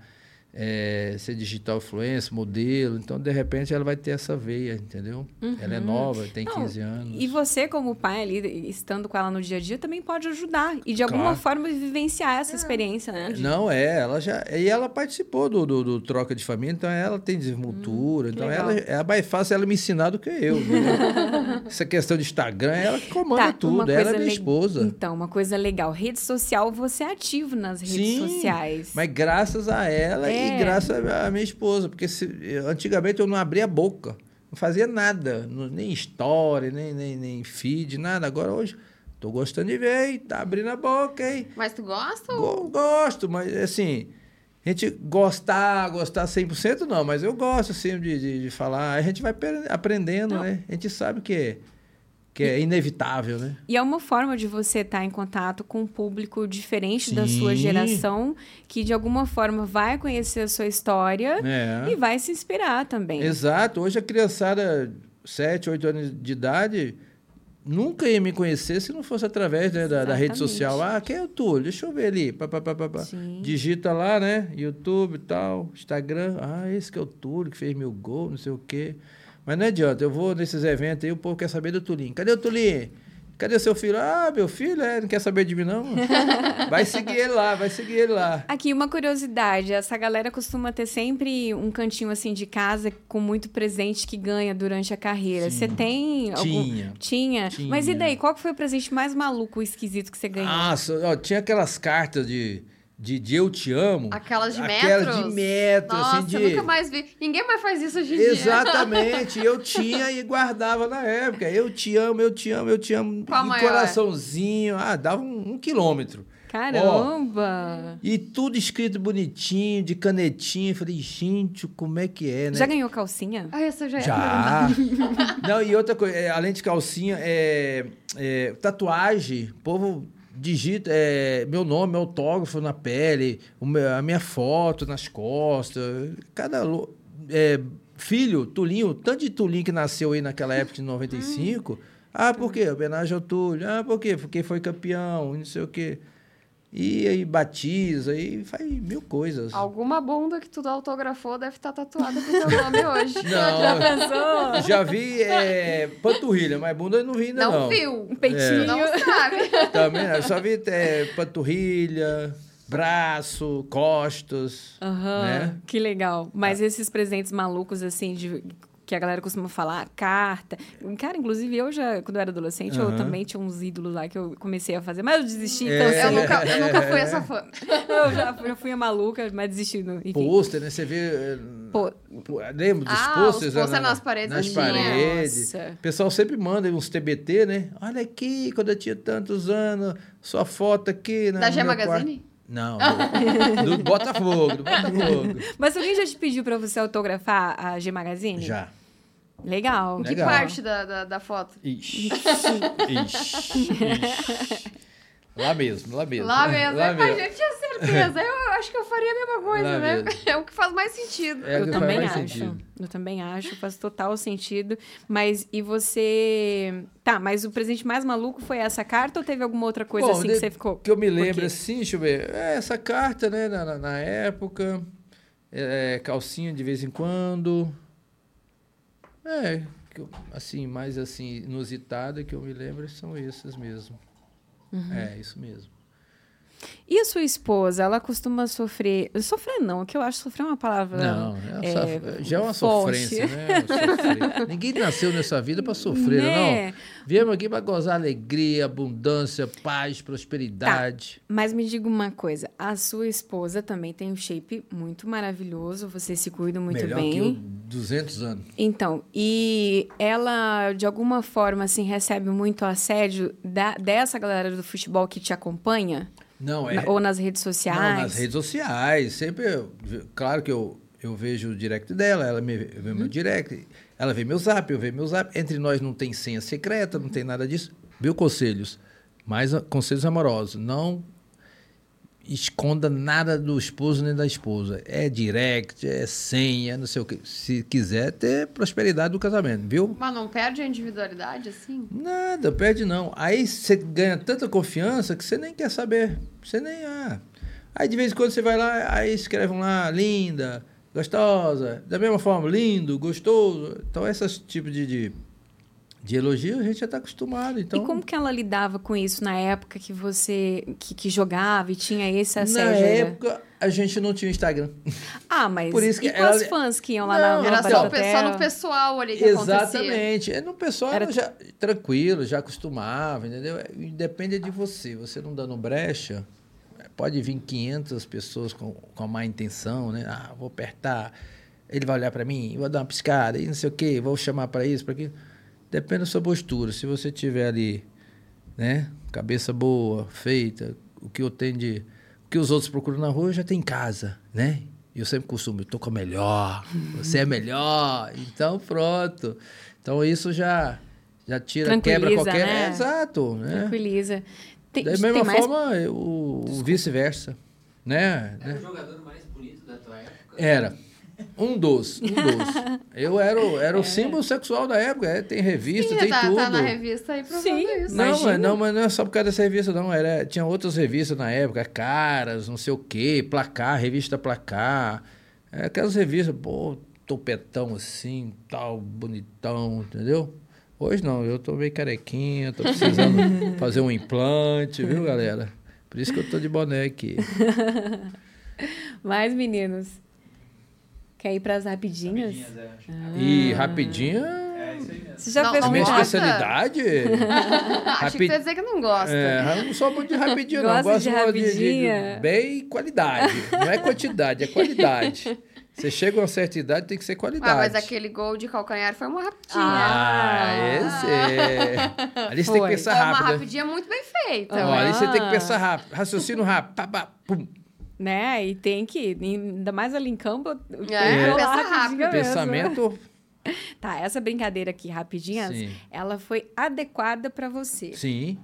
é, ser digital influencer, modelo. Então, de repente, ela vai ter essa veia, entendeu? Ela é nova, tem Não, 15 anos. E você, como pai ali, estando com ela no dia a dia, também pode ajudar. E de alguma Claro. forma vivenciar essa experiência, né? Não, é, ela já. E ela participou do, do, do Troca de Família, então ela tem desenvoltura. então legal. ela é mais fácil ela me ensinar do que eu. Essa questão de Instagram, ela que comanda Tá, tudo. Ela é minha le- esposa. Então, uma coisa legal. Rede social, você é ativo nas redes Sim, sociais. Mas graças a ela É. e graças à minha esposa. Porque se- antigamente eu não abria a boca. Não fazia nada. não- nem história, nem, nem, nem feed, nada. Agora hoje tô gostando de ver, hein? Tá abrindo a boca, hein? Mas tu gosta? Go- gosto, mas assim... A gente gostar, gostar 100% não, mas eu gosto assim de, de, de falar. A gente vai apre- aprendendo, Não. né? A gente sabe que é, que é inevitável, né? E é uma forma de você estar em contato com um público diferente da sua Sim. geração, que de alguma forma vai conhecer a sua história É. e vai se inspirar também. Exato. Hoje a criançada, 7, 8 anos de idade, nunca ia me conhecer se não fosse através né, da, da rede social. Ah, quem é o Túlio? Deixa eu ver ali. Pá, pá, pá, pá. Sim. Digita lá, né? YouTube e tal, Instagram. Ah, esse que é o Túlio, que fez mil gols, não sei o quê. Mas não adianta, eu vou nesses eventos aí, o povo quer saber do Tulinho. Cadê o Tulinho? Cadê seu filho? Ah, meu filho, é, não quer saber de mim, não? Vai seguir ele lá, vai seguir ele lá. Aqui, uma curiosidade: essa galera costuma ter sempre um cantinho assim de casa com muito presente que ganha durante a carreira. Você tem algum. Tinha. Tinha. Tinha. Mas e daí? Qual foi o presente mais maluco, esquisito que você ganhou? Nossa, ó, tinha aquelas cartas de, de, de eu te amo. Aquelas de Aquelas metros? de metro, Nossa, assim, de... eu nunca mais vi. Ninguém mais faz isso hoje em dia. Exatamente, eu tinha e guardava na época. Eu te amo, eu te amo, eu te amo. Qual e maior? coraçãozinho, ah, dava um, um quilômetro. Caramba! E tudo escrito bonitinho, de canetinha. Eu Falei, gente, como é que é, né? Já ganhou calcinha? Ah, essa já é. Já. Não, e outra coisa, é, além de calcinha, é, é, tatuagem, o povo digita é, meu nome, autógrafo na pele, a minha foto nas costas. Cada é, filho, Tulinho, tanto de Tulinho que nasceu aí naquela época de 95. Ah, por quê? Homenagem ao Túlio. Ah, por quê? Porque foi campeão, não sei o quê. E aí batiza, e faz mil coisas. Alguma bunda que tu autografou deve estar tatuada com teu nome hoje. Não, Pensou? Já vi é, panturrilha, mas bunda eu não vi ainda Não, não. viu? Um peitinho. Não sabe. Também, eu só vi é, panturrilha, braço, costas, Aham, né? que legal. Mas esses presentes malucos, assim, de que a galera costuma falar, carta. Cara, inclusive eu já, quando eu era adolescente, eu Aham. também tinha uns ídolos lá que eu comecei a fazer, mas eu desisti, É. então Eu assim, nunca, eu nunca fui essa fã. eu já fui, eu fui a maluca, mas desisti. no-. Pôster, né? Você vê. é, Pô, pô, Lembra dos Ah, pôsteres? os né, nas paredes Nas tinha. paredes. Nossa. O pessoal sempre manda uns TBT, né? Olha aqui, quando eu tinha tantos anos, sua foto aqui. né, Da G meu quarto. Não, do, do Botafogo, do Botafogo. mas alguém já te pediu pra você autografar a G Magazine? Já. Legal. Que Legal. parte da, da, da foto? Ixi. Ixi. Ixi. Lá mesmo, lá mesmo. Lá mesmo. Lá é, mas eu tinha certeza. Eu acho que eu faria a mesma coisa, Lá né? mesmo. É o que faz mais sentido. É eu também acho. sentido. Eu também acho, faz total sentido. Mas e você. Tá, mas o presente mais maluco foi essa carta ou teve alguma outra coisa Bom, assim de- que você ficou? Que eu me lembro assim, deixa eu ver. É, essa carta, né, na, na- na época. é, calcinha de vez em quando. É, assim, mais assim, inusitada que eu me lembro são essas mesmo. Uhum. É, isso mesmo. E a sua esposa, ela costuma sofrer. Sofrer não, que eu acho sofrer uma palavra. Não, é é, já é uma forte. sofrência, né? Sofrer. Ninguém nasceu nessa vida para sofrer, Né? não. Viemos aqui para gozar alegria, abundância, paz, prosperidade. Mas me diga uma coisa: a sua esposa também tem um shape muito maravilhoso, vocês se cuidam muito Melhor bem. que eu, 200 anos. Então, e ela, de alguma forma, assim, recebe muito assédio da, dessa galera do futebol que te acompanha? Não, é. Ou nas redes sociais? Não, nas redes sociais. Sempre, eu- claro que eu, eu vejo o direct dela, ela me, vê Uhum. meu direct, ela vê meu zap, eu vejo meu zap. Entre nós não tem senha secreta, não tem nada disso. Viu, conselhos? Mas conselhos amorosos. Não esconda nada do esposo nem da esposa. É direct, é senha, não sei o quê. Se quiser ter prosperidade do casamento, viu? Mas não perde a individualidade, assim? Nada, perde não. Aí você ganha tanta confiança que você nem quer saber. Você nem. Ah. Aí de vez em quando você vai lá, aí escrevem lá, linda, gostosa. Da mesma forma, lindo, gostoso. Então, esses tipos de, de, de elogio a gente já está acostumado. Então, E como que ela lidava com isso na época que você que, que jogava e tinha esse na assédio? Era- época, a gente não tinha Instagram. Ah, mas Por isso que e com ela- as fãs que iam lá Não, na Era na só, só no pessoal ali que acontecia. Exatamente. É, No pessoal Era- já tranquilo, já acostumava, entendeu? Depende de você. Você não dando brecha, pode vir 500 pessoas com, com a má intenção, né? Ah, vou apertar, ele vai olhar para mim, vou dar uma piscada, e não sei o quê, vou chamar para isso, para aquilo. Depende da sua postura. Se você tiver ali, né, cabeça boa, feita, o que eu tenho de o que os outros procuram na rua, eu já tem em casa, né? E eu sempre costumo, eu tô com a melhor, você é melhor, então pronto. Então isso já já tira, quebra qualquer, né? É, exato, né? Tranquiliza. Tem, Da tem mesma mais... forma, o, o vice-versa, né? Era né? o jogador mais bonito da tua época? Era. Um dos, um dos. Eu era, o- era o símbolo sexual da época. é, tem revista, Sim, tem tá, tudo. tá na revista aí provando Sim. isso. Não, Imagina. mas não, mas não é só por causa dessa revista, não. Era, tinha outras revistas na época, Caras, não sei o quê, Placar, revista Placar. É, aquelas revistas, pô, topetão assim, tal, bonitão, entendeu? Hoje não, eu tô meio carequinha, tô precisando fazer um implante, viu, galera? Por isso que eu tô de boné aqui. Mais meninos. Quer ir pras rapidinhas? Rapidinhas, é, acho. E rapidinho É isso aí mesmo. Você já Não, fez é não minha gosta? especialidade. Achei que você dizer que não gosta. É, eu não sou muito de rapidinho, não. Gosto de de, de, rapidinha? de bem qualidade. Não é quantidade, é qualidade. Você chega a uma certa idade, tem que ser qualidade. Ah, mas aquele gol de calcanhar foi uma rapidinha. Ah, esse é. Ali você tem que Foi. pensar Foi uma rápido. rapidinha muito bem feita. Ó, ali você tem que Ah. pensar rápido. Raciocínio rápido. Pá, pá, pum. Né? E tem que, ainda mais ali em campo, É, rolar pensa rápido. mesmo. Pensamento. Tá, essa brincadeira aqui, rapidinhas, Sim. ela foi adequada pra você. Sim.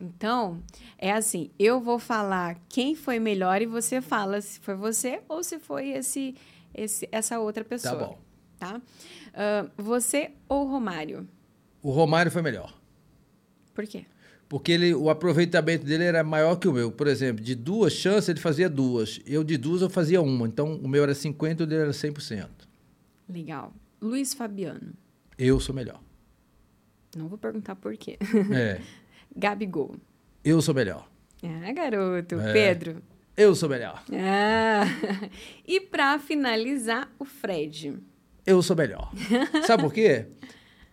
Então, é assim, eu vou falar quem foi melhor e você fala se foi você ou se foi esse, esse essa outra pessoa. Tá bom. Tá? Ah, você ou Romário? O Romário foi melhor. Por quê? Porque ele, o aproveitamento dele era maior que o meu. Por exemplo, de duas chances ele fazia duas. Eu de duas eu fazia uma. Então o meu era 50 e o dele era 100%. Legal. Luiz Fabiano. Eu sou melhor. Não vou perguntar por quê. É. Gabigol. Eu sou melhor. Ah, garoto. É. Pedro. Eu sou melhor. Ah. E pra finalizar, o Fred. Eu sou melhor. Sabe por quê?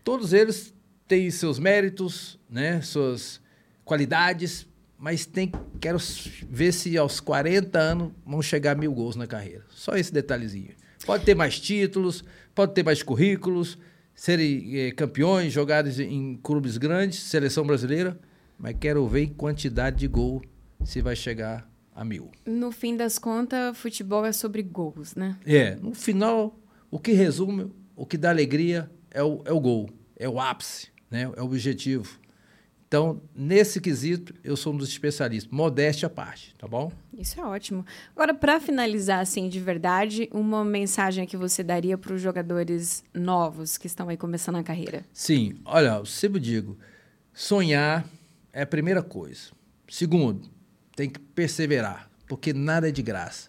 Todos eles têm seus méritos, né? Suas qualidades, mas tem, quero ver se aos 40 anos vão chegar a mil gols na carreira. Só esse detalhezinho. Pode ter mais títulos, pode ter mais currículos, serem eh, campeões, jogados em clubes grandes, seleção brasileira, mas quero ver em quantidade de gol se vai chegar a mil. No fim das contas, futebol é sobre gols, né? É, no final, o que resume, o que dá alegria é o, é o gol, é o ápice, né? é o objetivo. Então, nesse quesito, eu sou um dos especialistas, modéstia à parte, tá bom? Isso é ótimo. Agora, para finalizar, assim, de verdade, uma mensagem que você daria para os jogadores novos que estão aí começando a carreira? Sim, olha, eu sempre digo, sonhar é a primeira coisa. Segundo, tem que perseverar, porque nada é de graça.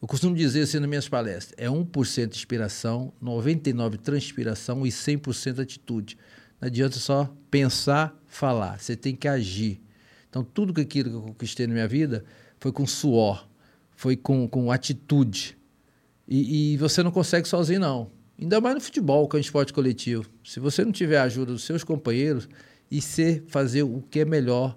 Eu costumo dizer assim nas minhas palestras, é 1% inspiração, 99% transpiração e 100% atitude. Não adianta só pensar, falar, você tem que agir. Então, tudo aquilo que eu conquistei na minha vida foi com suor, foi com, com atitude. E, e você não consegue sozinho, não. Ainda mais no futebol, que é um esporte coletivo. Se você não tiver a ajuda dos seus companheiros e você fazer o que é melhor,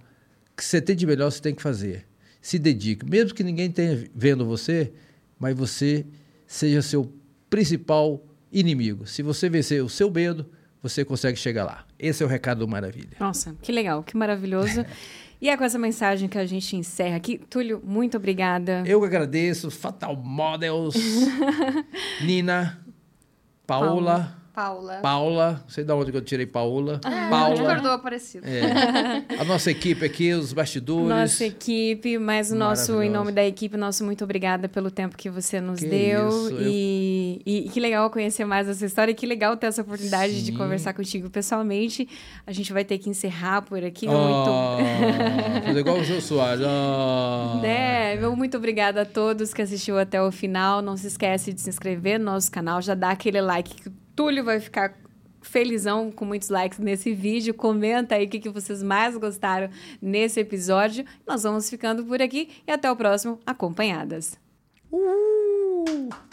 que você tem de melhor, você tem que fazer. Se dedique. Mesmo que ninguém tenha vendo você, mas você seja seu principal inimigo. Se você vencer o seu medo, você consegue chegar lá. Esse é o recado do Maravilha. Nossa, que legal, que maravilhoso. e é com essa mensagem que a gente encerra aqui. Túlio, muito obrigada. Eu que agradeço. Fatal Models, Nina, Paola, Paula. Paula, não sei de onde que eu tirei Paola. Ah, de Paula. Cordova parecido. É. A nossa equipe aqui, os bastidores. Nossa equipe, mas o nosso, em nome da equipe, nosso muito obrigada pelo tempo que você nos Que deu. isso, eu- e, e que legal conhecer mais essa história. E que legal ter essa oportunidade de Sim. conversar contigo pessoalmente. A gente vai ter que encerrar por aqui. Ah, Muito. fazer igual o Jô Soares. Ah. Né? Meu muito obrigada a todos que assistiu até o final. Não se esquece de se inscrever no nosso canal, já dá aquele like que Túlio vai ficar felizão com muitos likes nesse vídeo. Comenta aí o que, que vocês mais gostaram nesse episódio. Nós vamos ficando por aqui e até o próximo Acompanhadas. Uh!